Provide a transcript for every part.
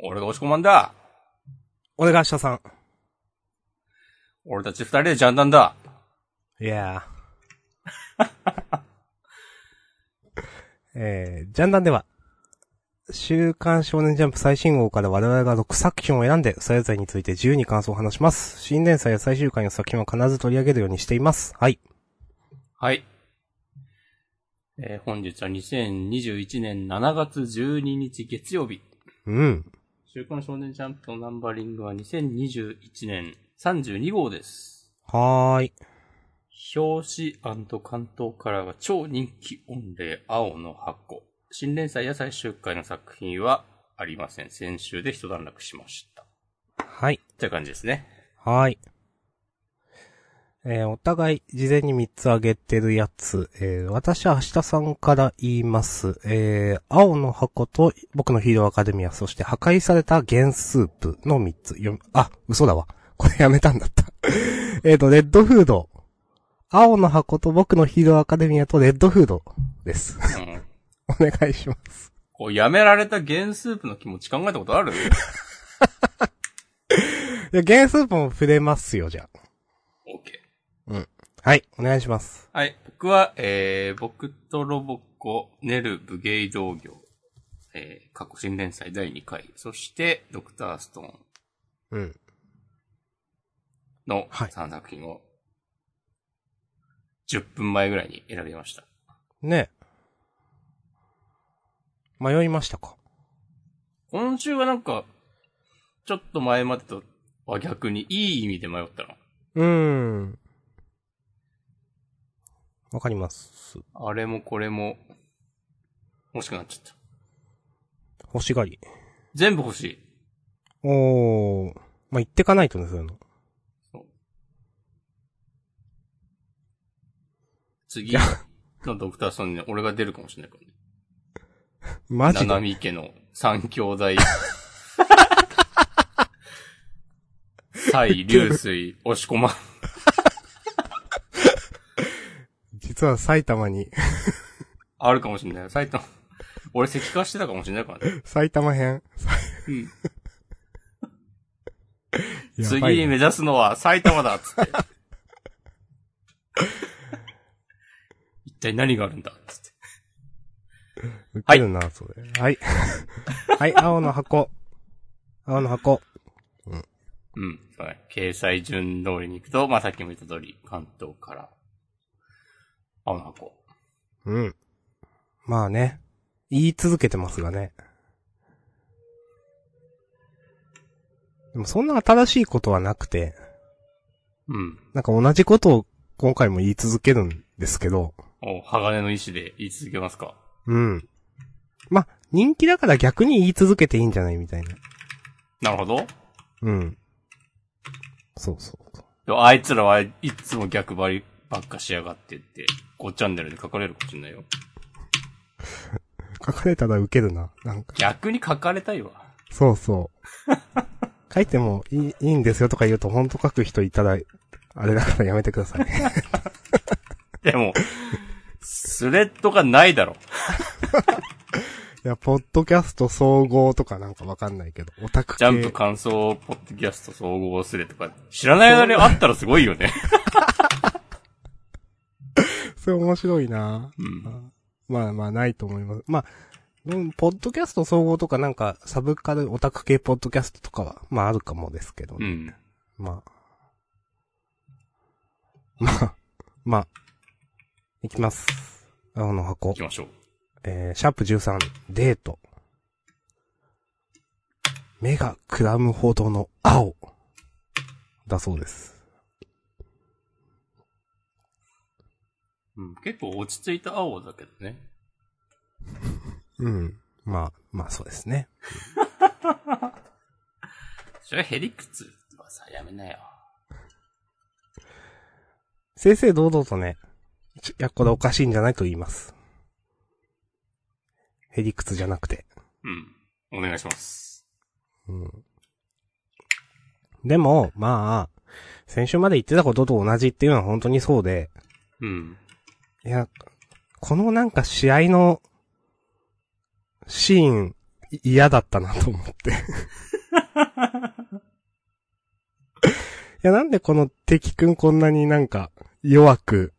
俺が押し込まんだ。俺が明日さん。俺たち二人でジャンダンだ。いやー。えー、ジャンダンでは、週刊少年ジャンプ最新号から我々が6作品を選んで、それぞれについて自由に感想を話します。新連載や最終回の作品は必ず取り上げるようにしています。はい。はい。えー本日は2021年7月12日月曜日。うん。週刊少年ジャンプのナンバリングは2021年32号です。はーい。表紙関東カラーが超人気御礼青の箱。新連載や最終回の作品はありません。先週で一段落しました。はい。って感じですね。はーい。えーお互い事前に3つ挙げてるやつ、えー私は明日さんから言います。えー青の箱と僕のヒーローアカデミア、そして破壊された原スープの3つ。あ、嘘だわ。これやめたんだった。えっと、レッドフード。青の箱と僕のヒーローアカデミアとレッドフードです。うん。お願いします。こう、やめられた原スープの気持ち考えたことある？いや、原スープも触れますよ、じゃ ?OK。あ。はい、お願いします。はい。僕は、えー、僕とロボコ、ネル、武芸道業、えー、過去新連載第2回、そして、ドクターストーンうん。のはい3作品を、10分前ぐらいに選びました。ね迷いましたか？今週はなんか、ちょっと前までとは逆にいい意味で迷ったの。うーん。わかります。あれもこれも、欲しくなっちゃった。欲しがり。全部欲しい。おー。まあ、言ってかないとね、そういうの。次のドクターストーンにね俺が出るかもしれないからね。マジで？七海家の三兄弟。蔡、流水、押し込ま。実は埼玉に、あるかもしれない。埼玉。俺石化してたかもしれないからね。埼玉編。うん。や次に目指すのは 埼玉だっつって。一体何があるんだっつって。ウケるな、それ。はい。はい、青の箱。青の箱。うん。そうね掲載順通りに行くと、まあ、さっきも言った通り、関東から、青の箱。うん。まあね。言い続けてますがね。でもそんな新しいことはなくて、うん。なんか同じことを今回も言い続けるんですけど、お、鋼の意志で言い続けますか？うん。まあ、人気だから逆に言い続けていいんじゃないみたいな。なるほど。うん。そうそうあいつらはいつも逆張りばっかしやがってって、5チャンネルで書かれるかもしれないよ。書かれたらウケるな。なんか、逆に書かれたいわ。そうそう。書いてもいいいいんですよとか言うと、ほんと書く人いたら、あれだからやめてください。でも、スレッドがないだろ。いや、ポッドキャスト総合とかなんかわかんないけど、オタク系。ジャンプ感想、ポッドキャスト総合スレとか、知らない間にあったらすごいよね。それ面白いなうん。まあまあ、ないと思います。まあ、うんポッドキャスト総合とかなんか、サブカルオタク系ポッドキャストとかは、まああるかもですけどね。うん。まあ。まあ、まあ。いきます。青の箱行き。ましょう。えー、シャープ13、デート。目がくらむほどの青。だそうです。うん、結構落ち着いた青だけどね。うん。まあ、まあそうですね。それはヘリクツはさ、やめなよ。正々堂々とね、ちいや、これおかしいんじゃないと言います。ヘリクツじゃなくて。うん。お願いします。うん。でも、まあ、先週まで言ってたことと同じっていうのは本当にそうで、うん。いや、このなんか試合のシーン、い嫌だったなと思って。いや、なんでこの敵くんこんなになんか弱く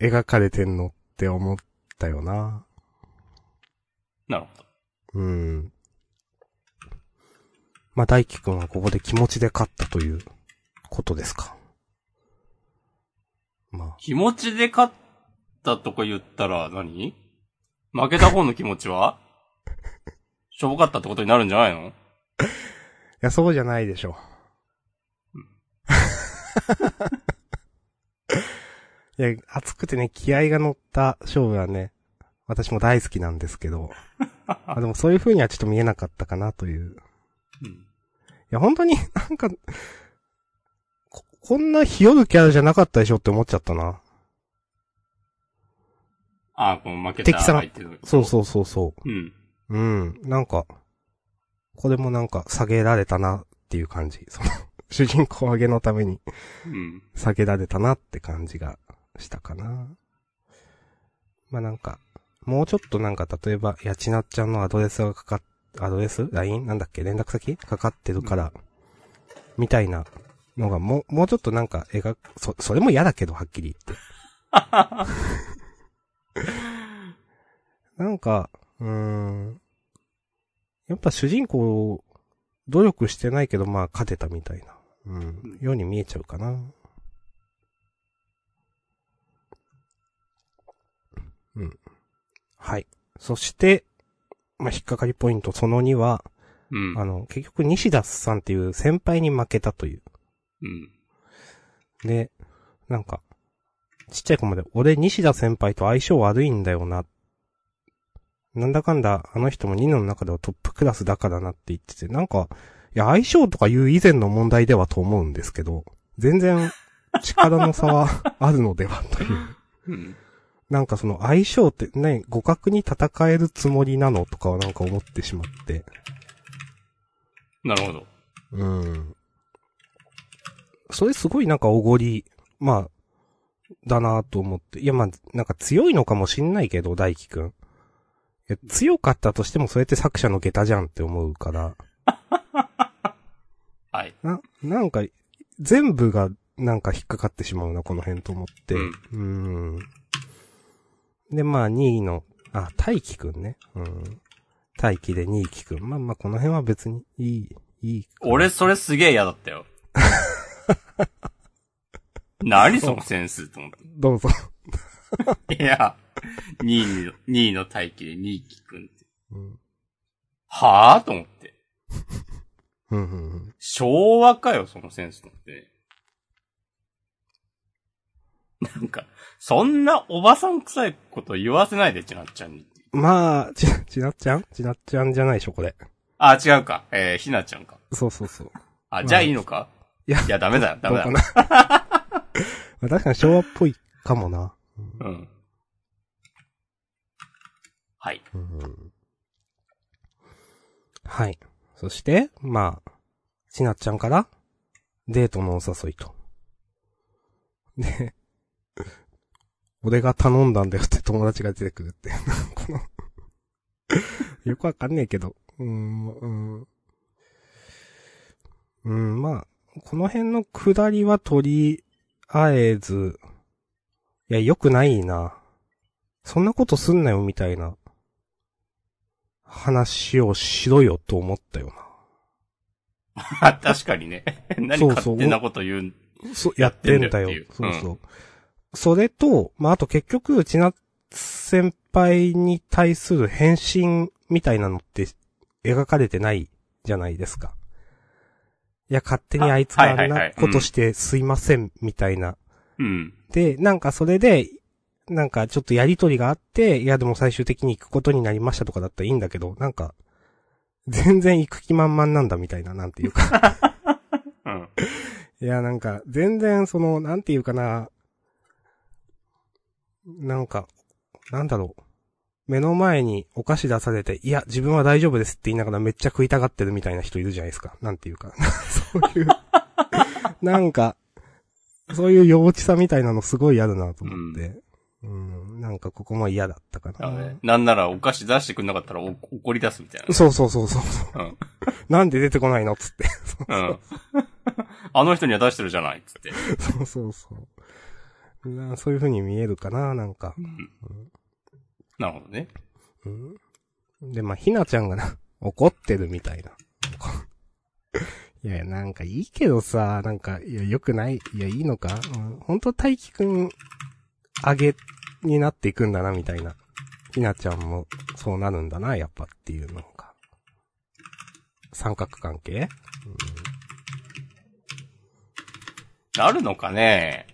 描かれてんのって思ったよな。なるほど。うん。まあ、大輝くんはここで気持ちで勝ったということですか。まあ、気持ちで勝ったとか言ったら何？負けた方の気持ちは？しょぼかったってことになるんじゃないの？いや、そうじゃないでしょう。いや、熱くてね、気合が乗った勝負はね、私も大好きなんですけど、あでもそういう風にはちょっと見えなかったかなという。うん。いや、本当になんか、ここんなひよるキャラじゃなかったでしょって思っちゃったな。あ、この負けた敵さん相手の。そうそうそうそう。うん。うん、なんか、これもなんか下げられたなっていう感じ。その、主人公上げのためにうん。下げられたなって感じがしたかな。まあなんか、もうちょっとなんか例えば、やちなっちゃんのアドレスがかかっ、アドレス ?LINE? なんだっけ？連絡先？かかってるから、みたいなのがもう、もうちょっとなんか描く、そ、それも嫌だけど、はっきり言って。なんか、うーん。やっぱ主人公、努力してないけど、まあ、勝てたみたいな、うん、ように見えちゃうかな。うん。はい。そして、まあ、引っかかりポイントその2は、うん。あの、結局西田さんっていう先輩に負けたという。うん。で、なんか、ちっちゃい子まで、俺西田先輩と相性悪いんだよな。なんだかんだ、あの人もニノの中ではトップクラスだからなって言ってて、なんか、いや、相性とかいう以前の問題ではと思うんですけど、全然、力の差はあるのではという。うん。なんかその相性ってね、互角に戦えるつもりなのとかはなんか思ってしまって。なるほど。うん。それすごいなんかおごり、まあ、だなと思って。いやまあ、なんか強いのかもしんないけど、大輝くん。いや強かったとしてもそれって作者の下駄じゃんって思うから。はい。な、なんか、全部がなんか引っかかってしまうな、この辺と思って。うん。で、まあ、2位の、あ、大輝くんね。うん。大輝で2位輝くん。まあまあ、この辺は別にいい、いい。俺、それすげえ嫌だったよ。何そのセンスと思っどうぞ。て。いや、2位の、2位の待機で2位聞くんって。うん。はぁと思って。うん、うん、うん。昭和かよ、そのセンスと思って。なんか、そんなおばさん臭いこと言わせないで、ちなっちゃんに。まあ、ち、ちなっちゃん？ちなっちゃんじゃないでしょ、これ。あ、違うか。えー、ひなちゃんか。そうそうそう。あ、じゃあいいのか？いやいや、ダメだよ、ダメだどうか。な。まあ確かに昭和っぽいかもな。うん。はい。うんはい。そして、まあ、ちなっちゃんから、デートのお誘いと。で、俺が頼んだんだよって友達が出てくるって。この、よくわかんねえけど。うーん、うん。うん、まあ、この辺の下りはとりあえず、いや、良くないな。そんなことすんなよ、みたいな。話をしろよと思ったよあ 確かにね。何勝手なこと言うん。な。そう、やってんだよやってんだよっていう。そうそう。それと、まあ、あと結局、ちな先輩に対する返信みたいなのって描かれてないじゃないですか。いや、勝手にあいつがあんないことしてすいません、みたいな。うん。で、なんかそれで、なんかちょっとやりとりがあって、いやでも最終的に行くことになりましたとかだったらいいんだけど、なんか、全然行く気満々なんだみたいな、なんていうか。うん。いや、なんか、全然その、なんていうかな、なんか、なんだろう。目の前にお菓子出されて、いや、自分は大丈夫ですって言いながらめっちゃ食いたがってるみたいな人いるじゃないですか。なんていうか。そういう、なんか、そういう幼稚さみたいなのすごいあるなと思って。うん。なんかここも嫌だったかな。ねなんならお菓子出してくんなかったらお怒り出すみたいそうそうそうそう。な。うん。なんで出てこないのっつって。うん。あの人には出してるじゃないっつって。そうそうそう。なそういう風に見えるかな、なんか。なるほどね。うん。で、まあ、ひなちゃんがな、怒ってるみたいな。いやなんかいいけどさ、なんか、いや、良くない、いや、いいのか、うん、本当大輝くん、あげになっていくんだな、みたいな。ひなちゃんも、そうなるんだな、やっぱっていうのが。三角関係？あるのかね？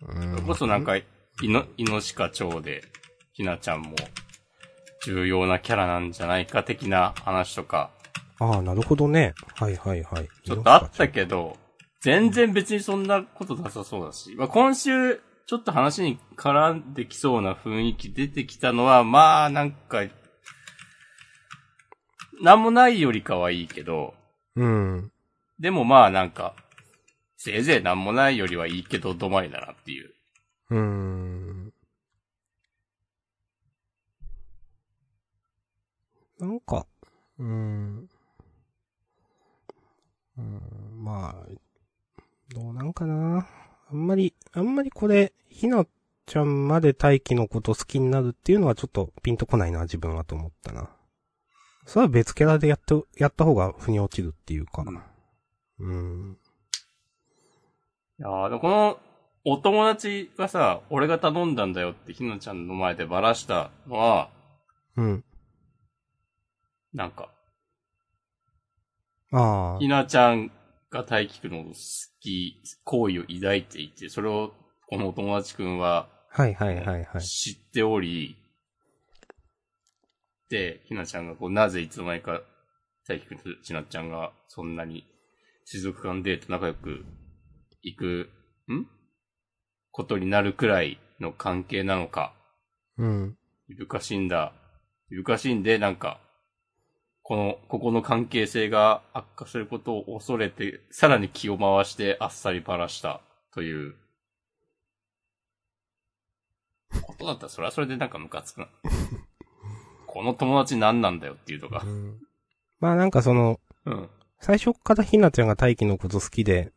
うん。それこそなんか、いの、いのしか町で、ひなちゃんも、重要なキャラなんじゃないか的な話とか、ああ、なるほどね。はいはいはい。ちょっとあったけど、全然別にそんなことなさそうだし、まあ、今週、ちょっと話に絡んできそうな雰囲気出てきたのは、まあ、なんか、なんもないよりかはいいけど、うん。でもまあなんか、せいぜいなんもないよりはいいけど、どまりだなっていう。うーん。なんか、うーん。うーん、まあ、どうなんかな。あんまり、あんまりこれ、ひなちゃんまで大輝のこと好きになるっていうのはちょっとピンとこないな、自分はと思ったな。それは別キャラでやって、やった方が腑に落ちるっていうか。うん。いやーでもこの、お友達がさ、俺が頼んだんだよってひなちゃんの前でばらしたのは、うん。なんか、ああひ。なちゃんが大輝くんの好き、好意を抱いていて、それをこのお友達くんははいはいはいはい。知っており、で、ひなちゃんがこう、なぜいつの間にか大輝くんとちなっちゃんがそんなに水族館デート仲良く行く、ん？ことになるくらいの関係なのか、うん。いぶかしんだ、いぶかしんで、なんか、この、ここの関係性が悪化することを恐れて、さらに気を回してあっさりばらしたという、ことだったらそれはそれでなんかムカつくな。この友達何なんだよっていうとかう。んまあなんかその、うん。最初からひなちゃんが大輝のこと好きで、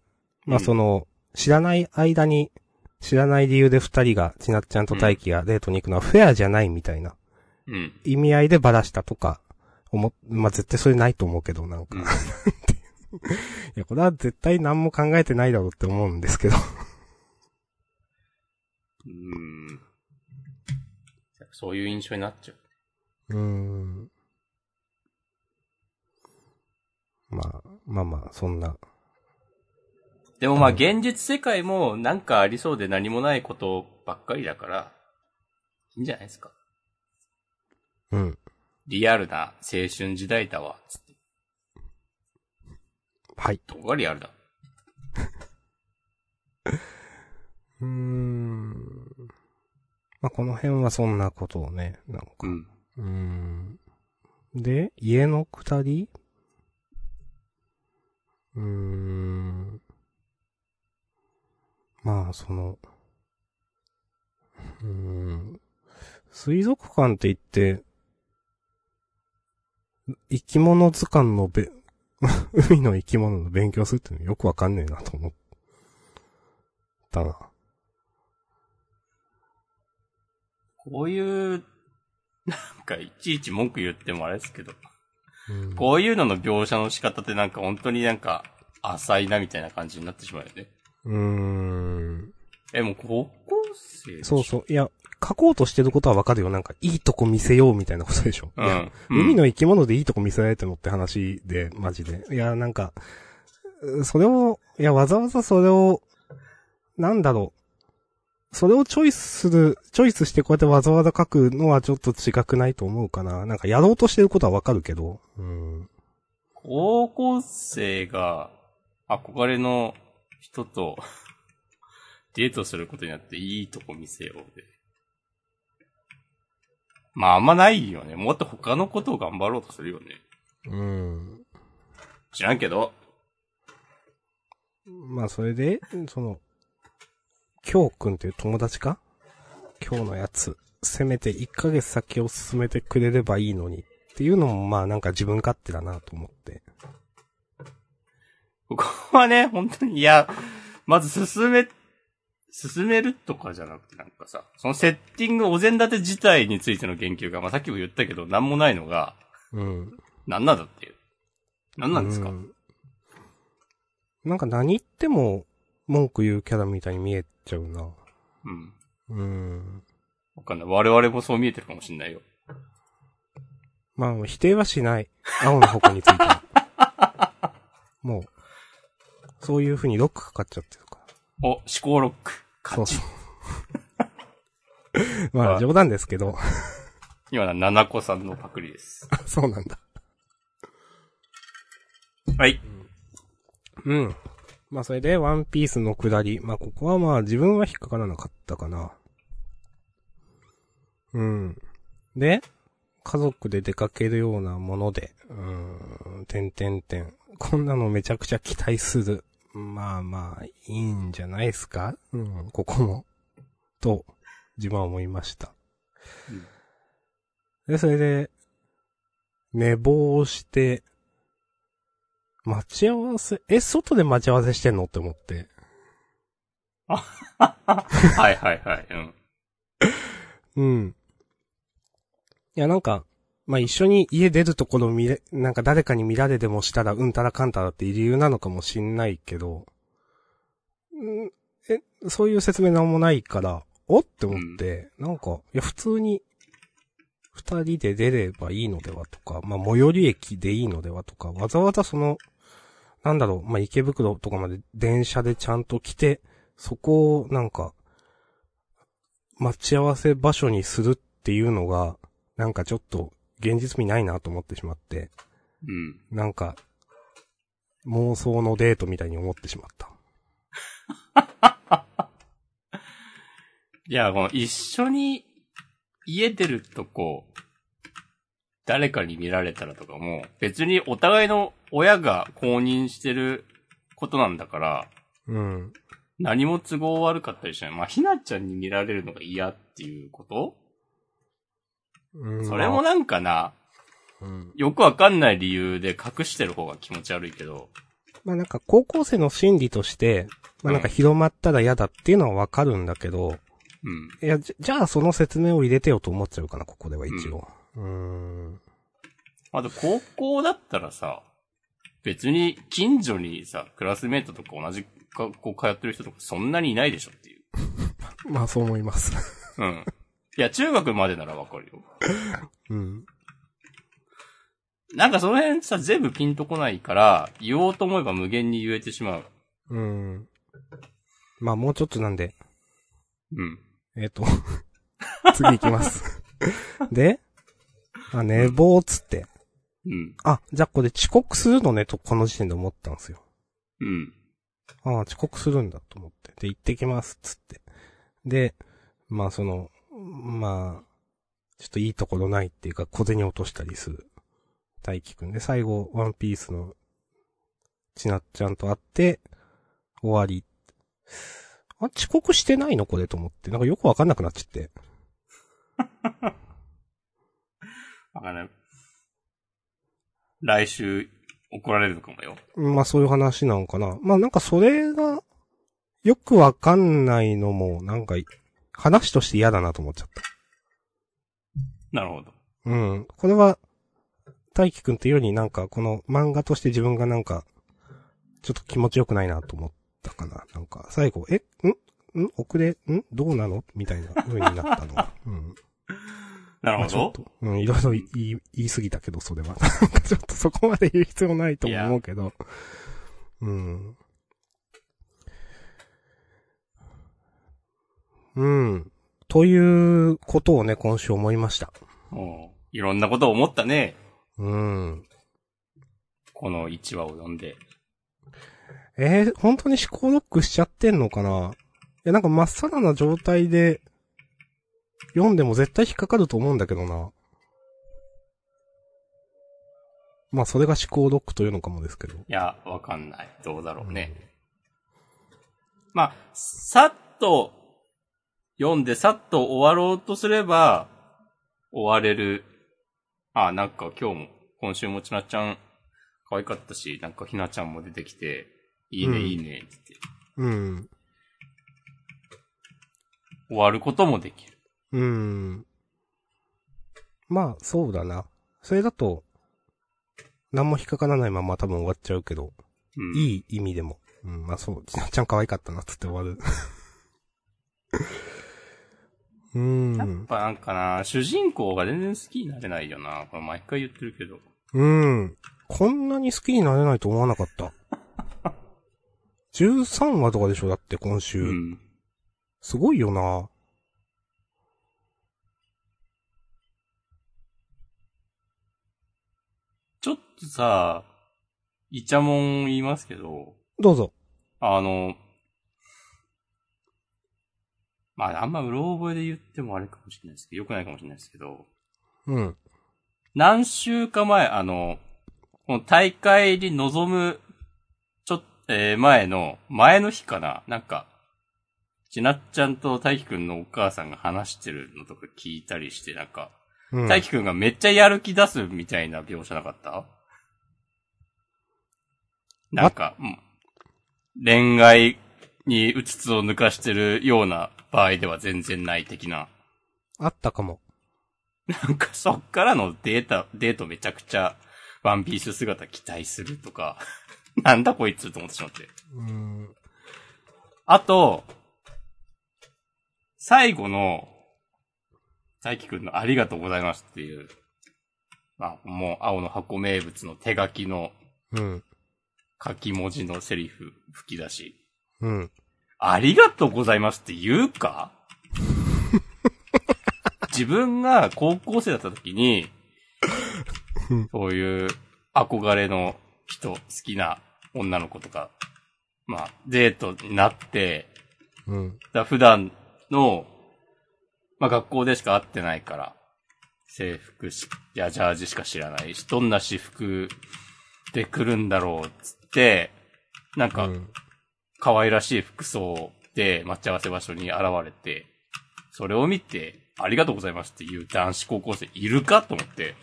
まあうんその、知らない間に、知らない理由で二人が、ちなっちゃんと大輝がデートに行くのはフェアじゃないみたいなうん。意味合いでバラしたとか、思っ、まあ絶対それないと思うけど、なんか。うん いや、これは絶対何も考えてないだろうって思うんですけど。うん。そういう印象になっちゃう。うーん。まあ、まあまあ、そんな。でもまあうん現実世界もなんかありそうで何もないことばっかりだから、いいんじゃないですか。うん。リアルな青春時代だわ、つって。はい。どこがリアルだ？うーん。まあ、この辺はそんなことをね、なんか。うん。うーん。で、家の二人うーん。まあ、その、うーん。水族館って言って、生き物図鑑のべ、海の生き物の勉強するってのよくわかんねえなと思ったな。こういう、なんかいちいち文句言ってもあれですけど、うんこういうのの描写の仕方ってなんか本当になんか浅いなみたいな感じになってしまうよね。うーん。え、もう高校生そうそう。いや、書こうとしてることはわかるよ。なんか、いいとこ見せようみたいなことでしょ？いや、うん。海の生き物でいいとこ見せられてるのって話で、マジで。いや、なんか、うそれを、いや、わざわざそれを、なんだろう。それをチョイスする、チョイスしてこうやってわざわざ書くのはちょっと違くないと思うかな。なんかやろうとしてることはわかるけど。うん。高校生が憧れの人とデートすることになっていいとこ見せようで。まああんまないよね。もっと他のことを頑張ろうとするよね。うん。知らんけど。まあ、それで、その、きょうくんっていう友達か？今日のやつ、せめて1ヶ月先を進めてくれればいいのにっていうのもまあなんか自分勝手だなと思って。ここはね、本当に、いや、まず進め、進めるとかじゃなくてなんかさ、そのセッティングお膳立て自体についての言及が、まあ、さっきも言ったけど、なんもないのが、うん。なんなんだっていう。なんなんですか、うんなんか何言っても文句言うキャラみたいに見えちゃうな。うん。うん。わかんない。我々もそう見えてるかもしんないよ。まあ否定はしない。青の矛については。もう、そういう風にロックかかっちゃってるから。お、思考ロック。勝ち。そうそう。まあ冗談ですけど、今のは七子さんのパクリです。そうなんだ。はい。うん。まあそれで、ワンピースの下り。まあここはまあ自分は引っかからなかったかな。うん。で、家族で出かけるようなもので、うーん、てんてんてん。こんなのめちゃくちゃ期待する。まあまあ、いいんじゃないですか？うん、ここも。と、自分は思いました。うんで、それで、寝坊して、待ち合わせ、え、外で待ち合わせしてんの？って思って。はいはいはい。うん。うん。いや、なんか、まあ、一緒に家出るところ見れ、なんか誰かに見られでもしたら、うんたらかんたらっていう理由なのかもしんないけど、うん、え、そういう説明なんもないから、おって思って、なんか、いや、普通に、二人で出ればいいのではとか、まあ、最寄り駅でいいのではとか、わざわざその、なんだろう、まあ、池袋とかまで電車でちゃんと来て、そこを、なんか、待ち合わせ場所にするっていうのが、なんかちょっと現実味ないなと思ってしまって、うん。なんか、妄想のデートみたいに思ってしまった。いや、この一緒に家出るとこ、誰かに見られたらとかも、別にお互いの親が公認してることなんだから、うん。何も都合悪かったりしない。まあ、ひなちゃんに見られるのが嫌っていうことうんそれもなんかな、うん。よくわかんない理由で隠してる方が気持ち悪いけど、まあなんか高校生の心理として、まあなんか広まったら嫌だっていうのはわかるんだけど、うん。いや、じゃじゃあその説明を入れてよと思っちゃうかな、ここでは一応。うーん。あと、高校だったらさ、別に近所にさ、クラスメイトとか同じ学校通ってる人とかそんなにいないでしょっていう。まあそう思います。うん。いや、中学までならわかるよ。うん。なんかその辺さ、全部ピンとこないから、言おうと思えば無限に言えてしまう。うん。まあもうちょっとなんで、うん。えっ、と、次行きます。で、あ、寝坊っつって。うん。あ、じゃあこれ遅刻するのねとこの時点で思ったんですよ。うん。ああ、遅刻するんだと思って。で、行ってきますっつって。で、まあその、まあ、ちょっといいところないっていうか小銭落としたりする。大輝くんで、最後、ワンピースの、ちなっちゃんと会って、終わり。あ、遅刻してないのこれと思って。なんかよくわかんなくなっちゃって。わかんない。来週怒られるのかもよ。まあそういう話なのかな。まあなんかそれが、よくわかんないのも、なんか、話として嫌だなと思っちゃった。なるほど。うん。これは、大輝くんっていうよりなんか、この漫画として自分がなんか、ちょっと気持ちよくないなと思ったかな。なんか、最後、えん？ん遅れん？どうなの？みたいな風になったのは。うん。なるほど。まあちょっと、うん、いろいろ言い、言い過ぎたけど、それは。なんかちょっとそこまで言う必要ないとも思うけど。うん。うん。ということをね、今週思いました。もういろんなことを思ったね。うん。この1話を読んで。えー、本当に思考ロックしちゃってんのかな？いや、なんかまっさらな状態で、読んでも絶対引っかかると思うんだけどな。まあ、それが思考ロックというのかもですけど。いや、わかんない。どうだろうね。まあ、さっと読んでさっと終わろうとすれば、終われる。あ、なんか今日も、今週もちなっちゃん可愛かったし、なんかひなちゃんも出てきて、いいね、うんいいね、ってうん。終わることもできる。うん。まあ、そうだな。それだと、何も引っかからないまま多分終わっちゃうけど、うん。いい意味でも。うん、まあそう、ちなっちゃん可愛かったな、つって終わる。うーやっん。ぱなんかな、主人公が全然好きになれないよな。これ毎回言ってるけど。うん。こんなに好きになれないと思わなかった。13話とかでしょだって今週。うん。すごいよな。ちょっとさ、イチャモン言いますけど、どうぞ。あの、まあ、あんまうろ覚えで言ってもあれかもしれないですけど、良くないかもしれないですけど、うん。何週か前、あの、この大会に臨む、ちょっと、えー前の、前の日かななんか、ちなっちゃんと大輝くんのお母さんが話してるのとか聞いたりして、なんか、うん。大輝くんがめっちゃやる気出すみたいな描写なかった？なんか、うん恋愛にうつつを抜かしてるような場合では全然ない的な。あったかも。なんかそっからのデータ、デートめちゃくちゃワンピース姿期待するとか、なんだこいつと思ってしまって。うん。あと、最後の、大輝くんのありがとうございますっていう、まあ、もう青の箱名物の手書きのうん。書き文字のセリフ吹き出し。うん。ありがとうございますって言うか？自分が高校生だった時にうん、そういう憧れの人、好きな女の子とか、まあ、デートになって、うん。だ普段の、まあ学校でしか会ってないから、制服し、いや、ジャージしか知らないし、どんな私服で来るんだろうっつって、なんか、うん可愛らしい服装で待ち合わせ場所に現れて、それを見て、ありがとうございますっていう男子高校生いるかと思って。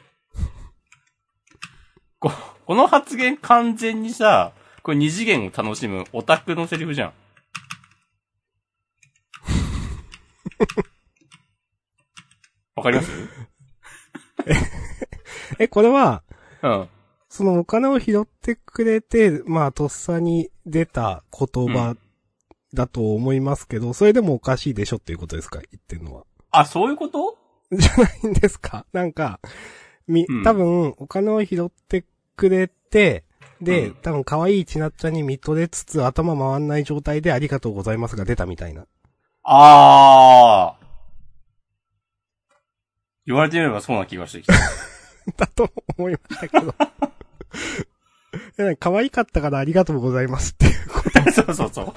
ここの発言完全にさ、これ二次元を楽しむオタクのセリフじゃん。わかります？え、これは、うん。そのお金を拾ってくれて、まあ、とっさに出た言葉だと思いますけど、それでもおかしいでしょっていうことですか？言ってるのは。あ、そういうこと？じゃないんですか？なんか、みうん、多分、お金を拾ってくれて、で、うん多分可愛いちなっちゃんに見とれつつ頭回んない状態でありがとうございますが出たみたいな。あー。言われてみればそうな気がしてきた。だと思いましたけど。え可愛かったからありがとうございますっていうこ そうそうそう。と、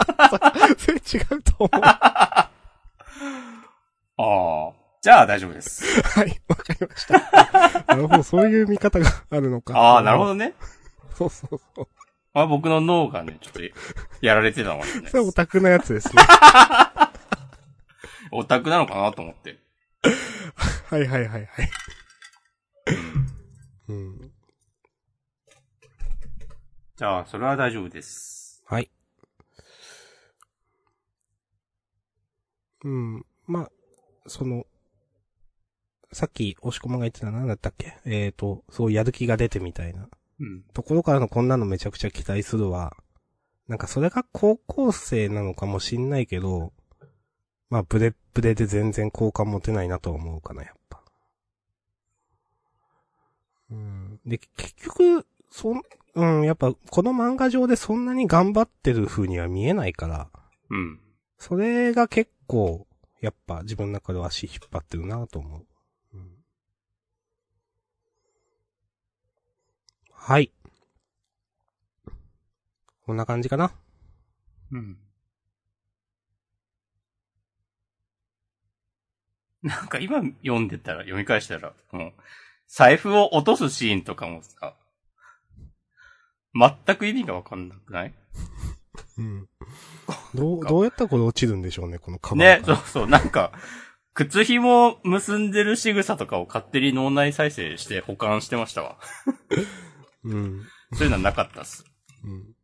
それ違うと思う。ああ。じゃあ大丈夫です。はい、わかりました。なるほど、そういう見方があるのか。ああ、なるほどね。そうそうそう。まあ僕の脳がね、ちょっとやられてたのかもしれないそれオ。タクのやつですね。オタクなのかなと思って。はいはいはいはい。うん。じゃあ、それは大丈夫です。はい。うん。まあ、その、さっき、押し込まが言ってた何だったっけ？えっ、と、そうやる気が出てみたいな。うん。ところからのこんなのめちゃくちゃ期待するわ。なんかそれが高校生なのかもしんないけど、まあブレッブレで全然好感持てないなと思うかな、やっぱ。うん。で、結局、そん、うん、やっぱこの漫画上でそんなに頑張ってる風には見えないから、うん。それが結構、やっぱ自分の中では足引っ張ってるなと思う。うん、はい。こんな感じかな。うん。なんか今読んでたら、読み返したら、もう、財布を落とすシーンとかもさ、全く意味がわかんなくない？うん。どう、どうやったらこれ落ちるんでしょうね、このカバね。そうそう、なんか、靴紐結んでる仕草とかを勝手に脳内再生して保管してましたわ。うん。そういうのはなかったっす。うん。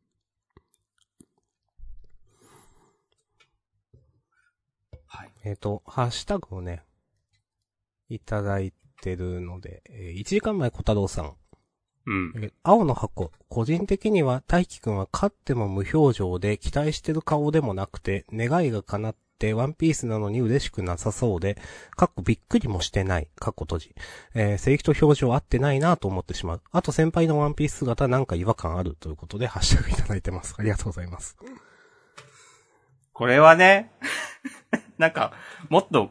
はい。えっ、と、ハッシュタグをね、いただいてるので、えー1時間前小太郎さん。うん。えー青の箱。個人的には大輝くんは勝っても無表情で期待してる顔でもなくて、願いが叶ってワンピースなのに嬉しくなさそうで、かっこびっくりもしてない、かっこ閉じ。えー、セリフと表情合ってないなと思ってしまう。あと先輩のワンピース姿なんか違和感あるということで、ハッシュタグいただいてます。ありがとうございます。これはね、なんか、もっと、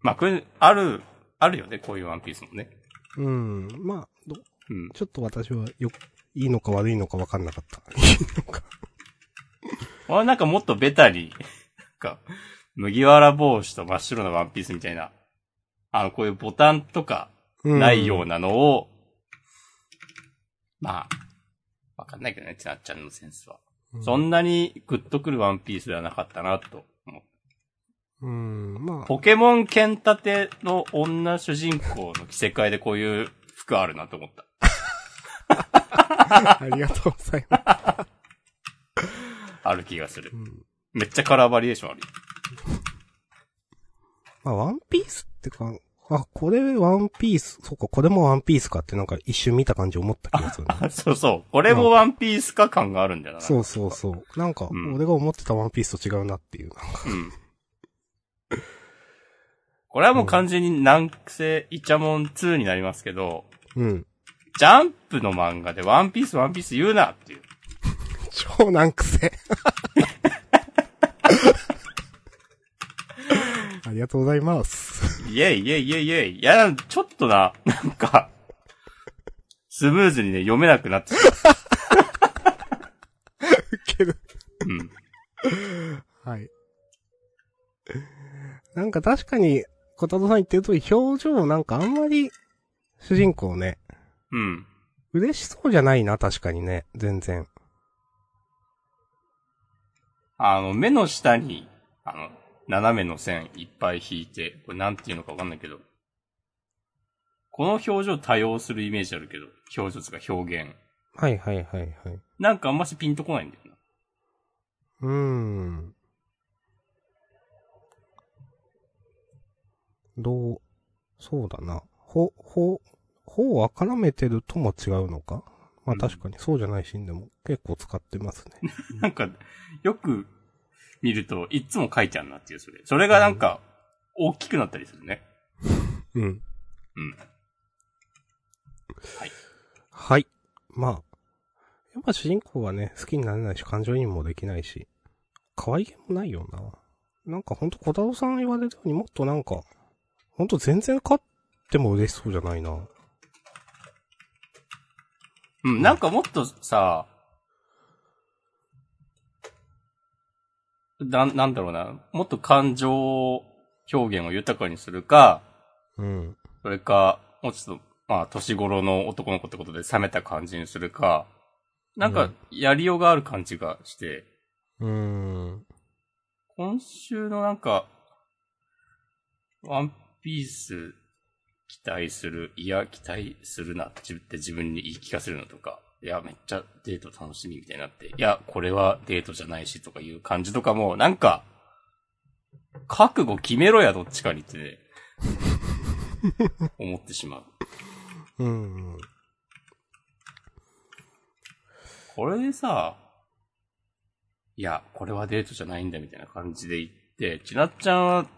まあ、ある、あるよね、こういうワンピースもね。うん。まあ、どうん。ちょっと私はよ、いいのか悪いのか分かんなかった。いいのか。俺なんかもっとベタに、なんか、麦わら帽子と真っ白なワンピースみたいな、あの、こういうボタンとかないようなのを、まあ、わかんないけどね、ちなっちゃんのセンスは。うん。そんなにグッとくるワンピースではなかったな、と思う。うん、まあ、ポケモン剣立ての女主人公の着せ替えでこういう服あるなと思った。ありがとうございます。ある気がするう。んめっちゃカラーバリエーションあるよ。まあ、ワンピースってか、あ、これワンピース、そうか、これもワンピースかってなんか一瞬見た感じ思った気がするね。あそうそう。これもワンピースか感があるんだよな。そうそうそう。なんか、うん俺が思ってたワンピースと違うなっていう。うん。これはもう完全に南西イチャモン2になりますけど、うん。ジャンプの漫画でワンピースワンピース言うなっていう。超難癖。ありがとうございます。イェイイェイイェイイェイ。いや、ちょっとな、なんか、スムーズにね、読めなくなってしまウケる。う。うん。はい。なんか確かに、小太郎さん言ってる通り、表情なんかあんまり、主人公ね、うん。嬉しそうじゃないな、確かにね、全然。あの、目の下に、あの、斜めの線いっぱい引いて、これなんていうのかわかんないけど、この表情多用するイメージあるけど、表情とか表現。はいはいはいはい。なんかあんましピンとこないんだよな。うーん。どう、そうだな。ほ、ほ、ほをあからめてるとも違うのか？まあうん確かにそうじゃないシーンでも結構使ってますね。なんか、よく見ると、いつも書いてあるなっていう、それ。それがなんか、大きくなったりするね。うん。うん。はい。まあ。やっぱ主人公はね、好きになれないし、感情移入もできないし、可愛げもないよな。なんかほんと小太郎さん言われるようにもっとなんか、ほんと全然勝っても嬉しそうじゃないな。うん、なんかもっとさ、な、なんだろうな。もっと感情表現を豊かにするか、うん。それか、もうちょっと、まあ、年頃の男の子ってことで冷めた感じにするか、なんかうん、やりようがある感じがして、うーん。今週のなんか、ワンピース期待する、いや、期待するなって自分に言い聞かせるのとか、いや、めっちゃデート楽しみみたいになって、いや、これはデートじゃないしとかいう感じとかも、なんか、覚悟決めろや、どっちかにってね、思ってしまう。うん。これでさ、いや、これはデートじゃないんだみたいな感じで言って、ちなっちゃんは、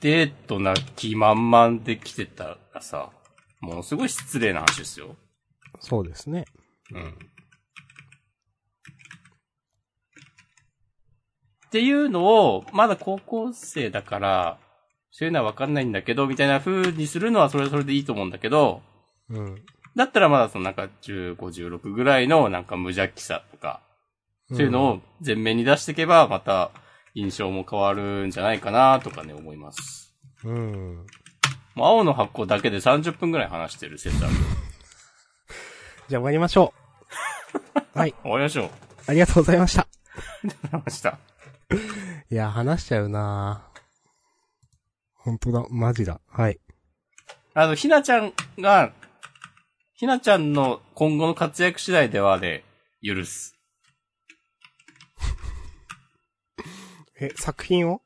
デートな気満々で来てたらさ、ものすごい失礼な話ですよ。そうですね。うん。っていうのを、まだ高校生だから、そういうのはわかんないんだけど、みたいな風にするのはそれはそれでいいと思うんだけど、うん。だったらまだそのなんか15、16ぐらいのなんか無邪気さとか、そういうのを前面に出していけば、また印象も変わるんじゃないかなとかね、思います。うん。もう青の箱だけで30分ぐらい話してる説ある。じゃあ終わりましょう。はい。終わりましょう。ありがとうございました。りがとうございました。いや、話しちゃうな本当だ、マジだ。はい。あの、ひなちゃんが、ひなちゃんの今後の活躍次第ではね、許す。え、作品を？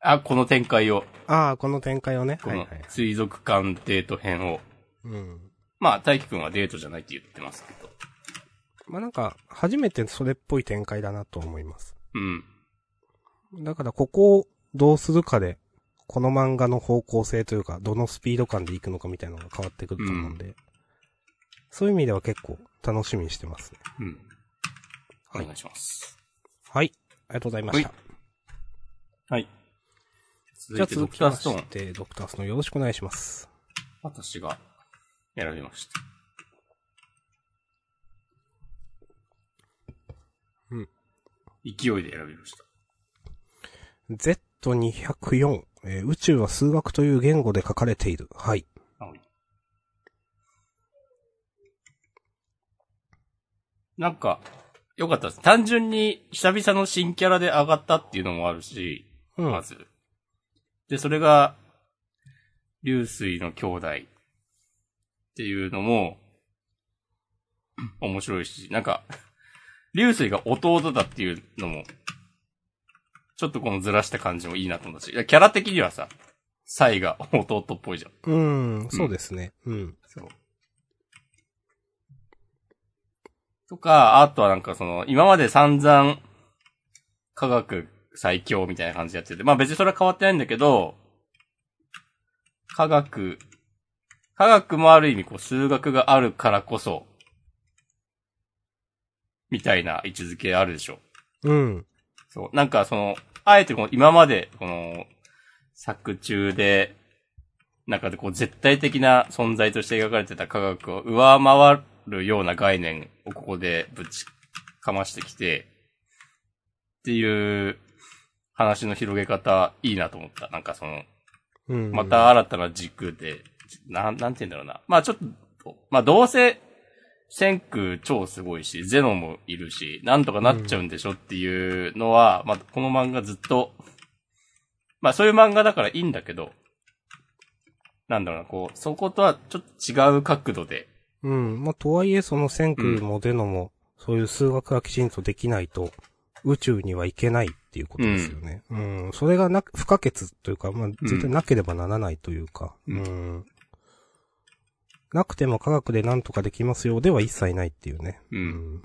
あ、この展開を、ああ、この展開をね。この。水族館デート編を。うん。まあ、大輝くんはデートじゃないって言ってますけど。まあ、なんか、初めてそれっぽい展開だなと思います。うん。だから、ここをどうするかで、この漫画の方向性というか、どのスピード感でいくのかみたいなのが変わってくると思うんで、そういう意味では結構楽しみにしてますね。うん。おはい願いします。はい。ありがとうございました。はい。じゃあ続いて、ド続きまクターストーンし。て、ドクターストーンよろしくお願いします。私が選びました。うん。勢いで選びました。Z204、えー宇宙は数学という言語で書かれている。はい。はい。なんか、よかったです。単純に久々の新キャラで上がったっていうのもあるし、うん。まず。で、それが、流水の兄弟っていうのも、面白いし、なんか、流水が弟だっていうのも、ちょっとこのずらした感じもいいなと思ったし、キャラ的にはさ、サイが弟っぽいじゃん。うん、そうですね。うん。そう。とか、あとはなんかその、今まで散々、科学最強みたいな感じでやってて、まあ別にそれは変わってないんだけど、科学、科学もある意味こう数学があるからこそ、みたいな位置づけあるでしょ。うん。そう。なんかその、あえてこの今まで、この、作中で、中でこう絶対的な存在として描かれてた科学を上回るような概念をここでぶちかましてきて、っていう話の広げ方いいなと思った。なんかその、うん。また新たな軸で、なん、なんて言うんだろうな。まあちょっと、まあどうせ、千空超すごいし、ゼノもいるし、なんとかなっちゃうんでしょっていうのは、まあこの漫画ずっと、まあそういう漫画だからいいんだけど、なんだろうな、こう、そことはちょっと違う角度で、うん。まあ、とはいえ、そのセンクもデノも、そういう数学がきちんとできないと、宇宙には行けないっていうことですよね。うん。それがな、不可欠というか、まあ、絶対なければならないというか、ううんん。なくても科学でなんとかできますよでは一切ないっていうね。う。うんん。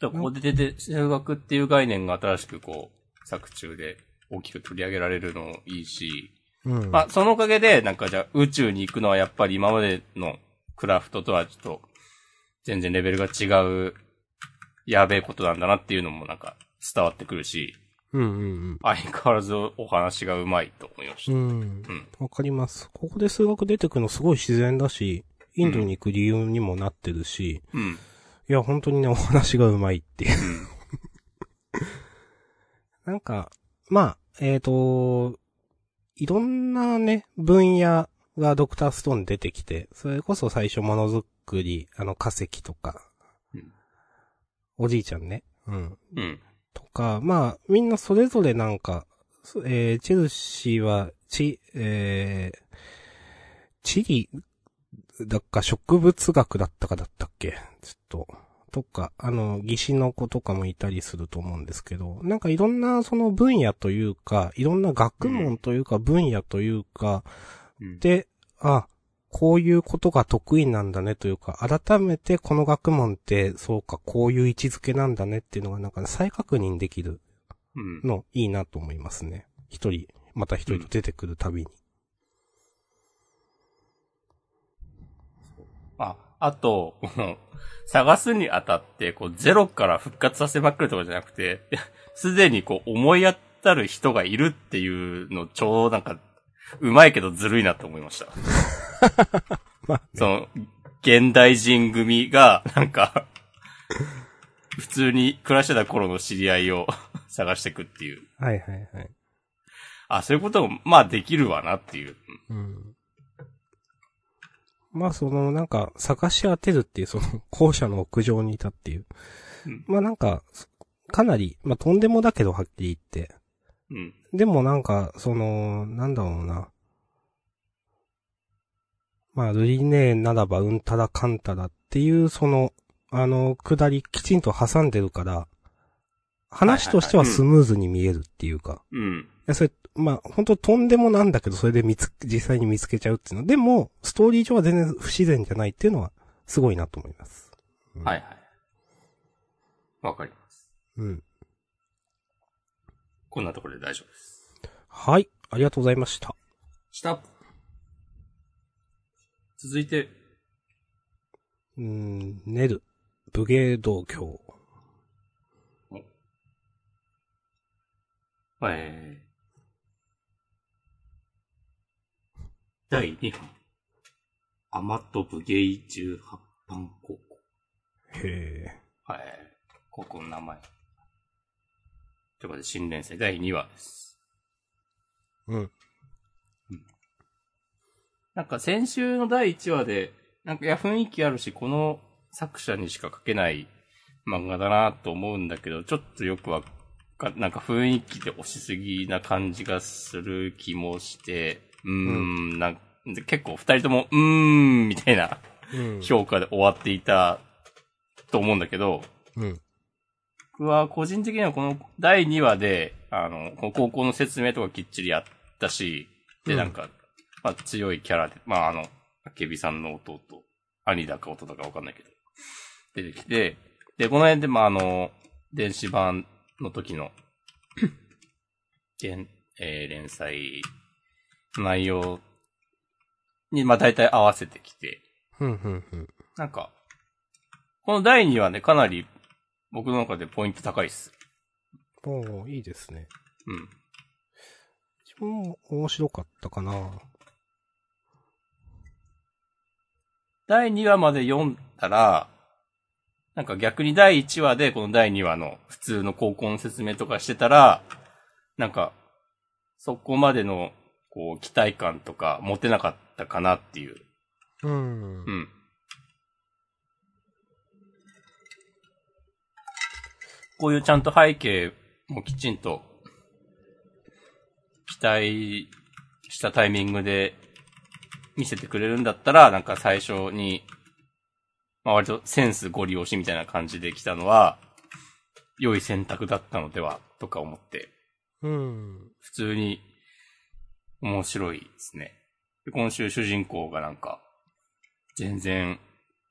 ここで出て、数学っていう概念が新しくこう、作中で大きく取り上げられるのもいいし、うん。まあ、そのおかげで、なんかじゃあ宇宙に行くのはやっぱり今までのクラフトとはちょっと、全然レベルが違う、やべえことなんだなっていうのもなんか伝わってくるし、うんうん相変わらずお話がうまいと思いましうん。た。うん。うん。わかります。ここで数学出てくるのすごい自然だし、インドに行く理由にもなってるし、うん。いや、本当にね、お話がうまいっていう。なんか、まあ、えっ、と、いろんなね、分野がドクターストーンに出てきて、それこそ最初ものづくり、あの化石とか、うんおじいちゃんね、うん。うん。とか、まあ、みんなそれぞれなんか、そえーチェルシーは、ち、えー、地理だっか植物学だったかだったっけ？ちょっと。とか、あの、技師の子とかもいたりすると思うんですけど、なんかいろんなその分野というか、いろんな学問というか分野というか、うん。で、あ、こういうことが得意なんだねというか、改めてこの学問って、そうか、こういう位置づけなんだねっていうのがなんか再確認できるうん。のいいなと思いますね。一人、また一人と出てくるたびに。あ、あと、この、探すにあたって、こう、ゼロから復活させまくるとかじゃなくて、すでにこう、思い当たる人がいるっていうの、超なんか、うまいけどずるいなと思いました。まあ、その、現代人組が、なんか、普通に暮らしてた頃の知り合いを 探していくっていう。はいはいはい。あ、そういうことも、まあできるわなっていう。うん。まあそのなんか探し当てるっていうその校舎の屋上にいたっていう。うんまあなんか、かなり、まあとんでもだけどはっきり言って。うん。でもなんか、その、なんだろうな。まあ、ルリネーならばうんたらかんたらっていう、その、あの、くだりきちんと挟んでるから、話としてはスムーズに見えるっていうか。うん。それ、まあ、本当とんでもなんだけど、それで見つ、実際に見つけちゃうっていうの。でも、ストーリー上は全然不自然じゃないっていうのは、すごいなと思います。うんはいはい。わかります。うん。こんなところで大丈夫です。はい。ありがとうございました。した。続いて、うーん、ネル、武芸道教。えー、第2版、アマトブゲイ18番高校。へえ。はい。高校の名前。ということで、新連載第2話です。うん。なんか先週の第1話で、なんかいや雰囲気あるし、この作者にしか描けない漫画だなと思うんだけど、ちょっとよくわか、なんか雰囲気で押しすぎな感じがする気もして、うーん、なんで結構二人とも、うーん、みたいなうん。評価で終わっていたと思うんだけど、うん。僕は個人的にはこの第2話で、あの、この高校の説明とかきっちりやったし、で、うんなんか、まあ強いキャラで、まああの、あけびさんの弟、兄だか弟だかわかんないけど、出てきて、で、この辺で、まああの、電子版の時の、現えー連載の内容に、まあ大体合わせてきて、ふんふんふん。なんか、この第2話ね、かなり僕の中でポイント高いっす。おー、いいですね。うん。自分も面白かったかな。第2話まで読んだら、なんか逆に第1話でこの第2話の普通の高校の説明とかしてたら、なんか、そこまでの、こう、期待感とか持てなかったかなっていう。うんう。ん。こういうちゃんと背景もきちんと、期待したタイミングで見せてくれるんだったら、なんか最初に、まあ割とセンスご利用しみたいな感じで来たのは、良い選択だったのでは、とか思って、うん。普通に面白いですね。で今週主人公がなんか、全然、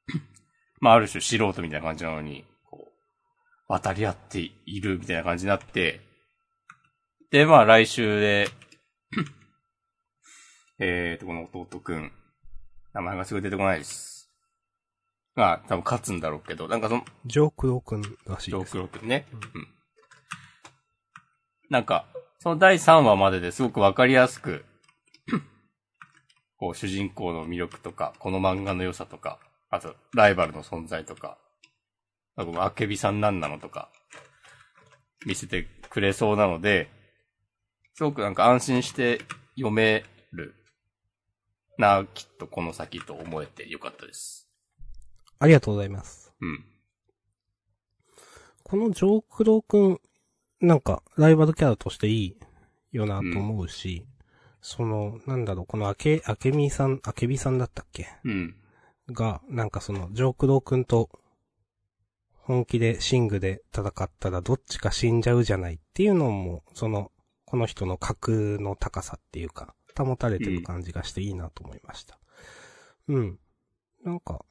まあある種素人みたいな感じなのに、こう、渡り合っているみたいな感じになって、で、まあ来週で、えーと、この弟くん、名前がすぐ出てこないです。が、多分勝つんだろうけど、なんかその、ジョークロー君らしいジョーです。クロ君ね。うん。なんか、その第3話までですごくわかりやすく、こう、主人公の魅力とか、この漫画の良さとか、あと、ライバルの存在とか、あと、あけびさんなんなのとか、見せてくれそうなので、すごくなんか安心して読めるな、きっとこの先と思えてよかったです。ありがとうございます。うん。このジョークロー君、なんか、ライバルキャラとしていいよなと思うし、その、なんだろう、このあけ、あけみさん、あけびさんだったっけ？うん。が、なんかその、ジョークロー君と、本気でシングで戦ったらどっちか死んじゃうじゃないっていうのも、その、この人の格の高さっていうか、保たれてる感じがしていいなと思いました。うん。なんか、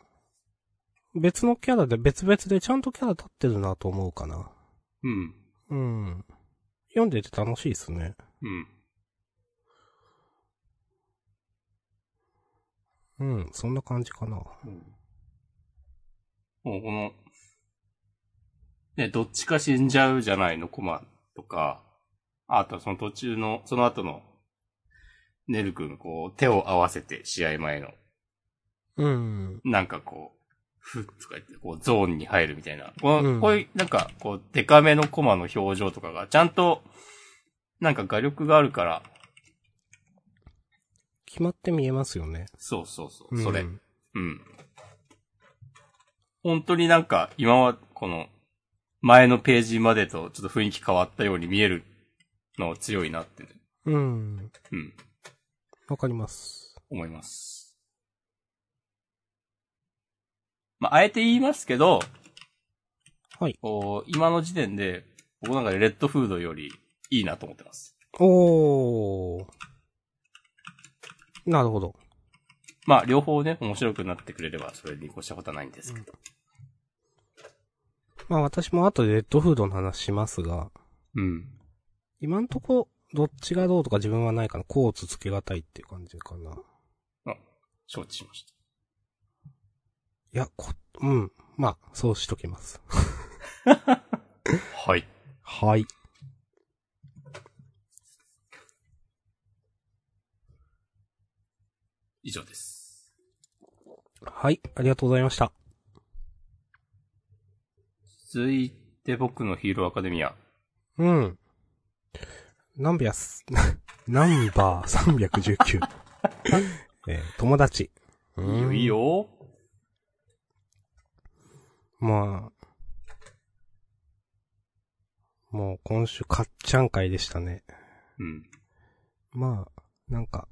別のキャラで別々でちゃんとキャラ立ってるなと思うかな。うん。うん。読んでて楽しいですね。うん。うん、そんな感じかな。もうこの、ね、どっちか死んじゃうじゃないのコマとか、あとはその途中の、その後の、ネル君、こう、手を合わせて試合前の、うん。なんかこう、ふっとか言って、こう、ゾーンに入るみたいな。この、うんこういう、なんか、こう、デカめのコマの表情とかが、ちゃんと、なんか画力があるから、決まって見えますよね。そうそうそう、それ。うんうん。本当になんか、今は、この、前のページまでとちょっと雰囲気変わったように見えるの強いなって、ね、うん。うん、わかります。思います。まあ、あえて言いますけど、はい。こう今の時点で、僕なんかレッドフードよりいいなと思ってます。おー。なるほど。まあ、両方ね、面白くなってくれれば、それに越したことはないんですけど。まあ私も後でレッドフードの話しますが、うん。今んとこ、どっちがどうとか自分はないかな。コーツつけがたいっていう感じかな。承知しました。いや、こ、うん。まあ、そうしときます。はい。はい。以上です。はい、ありがとうございました。続いて僕のヒーローアカデミア。うん。ナンビアス、ナンバー319。えー友達。いいよ、いいよ。よ。まあ。もう今週かっちゃん会でしたね。うん。まあ、なんか、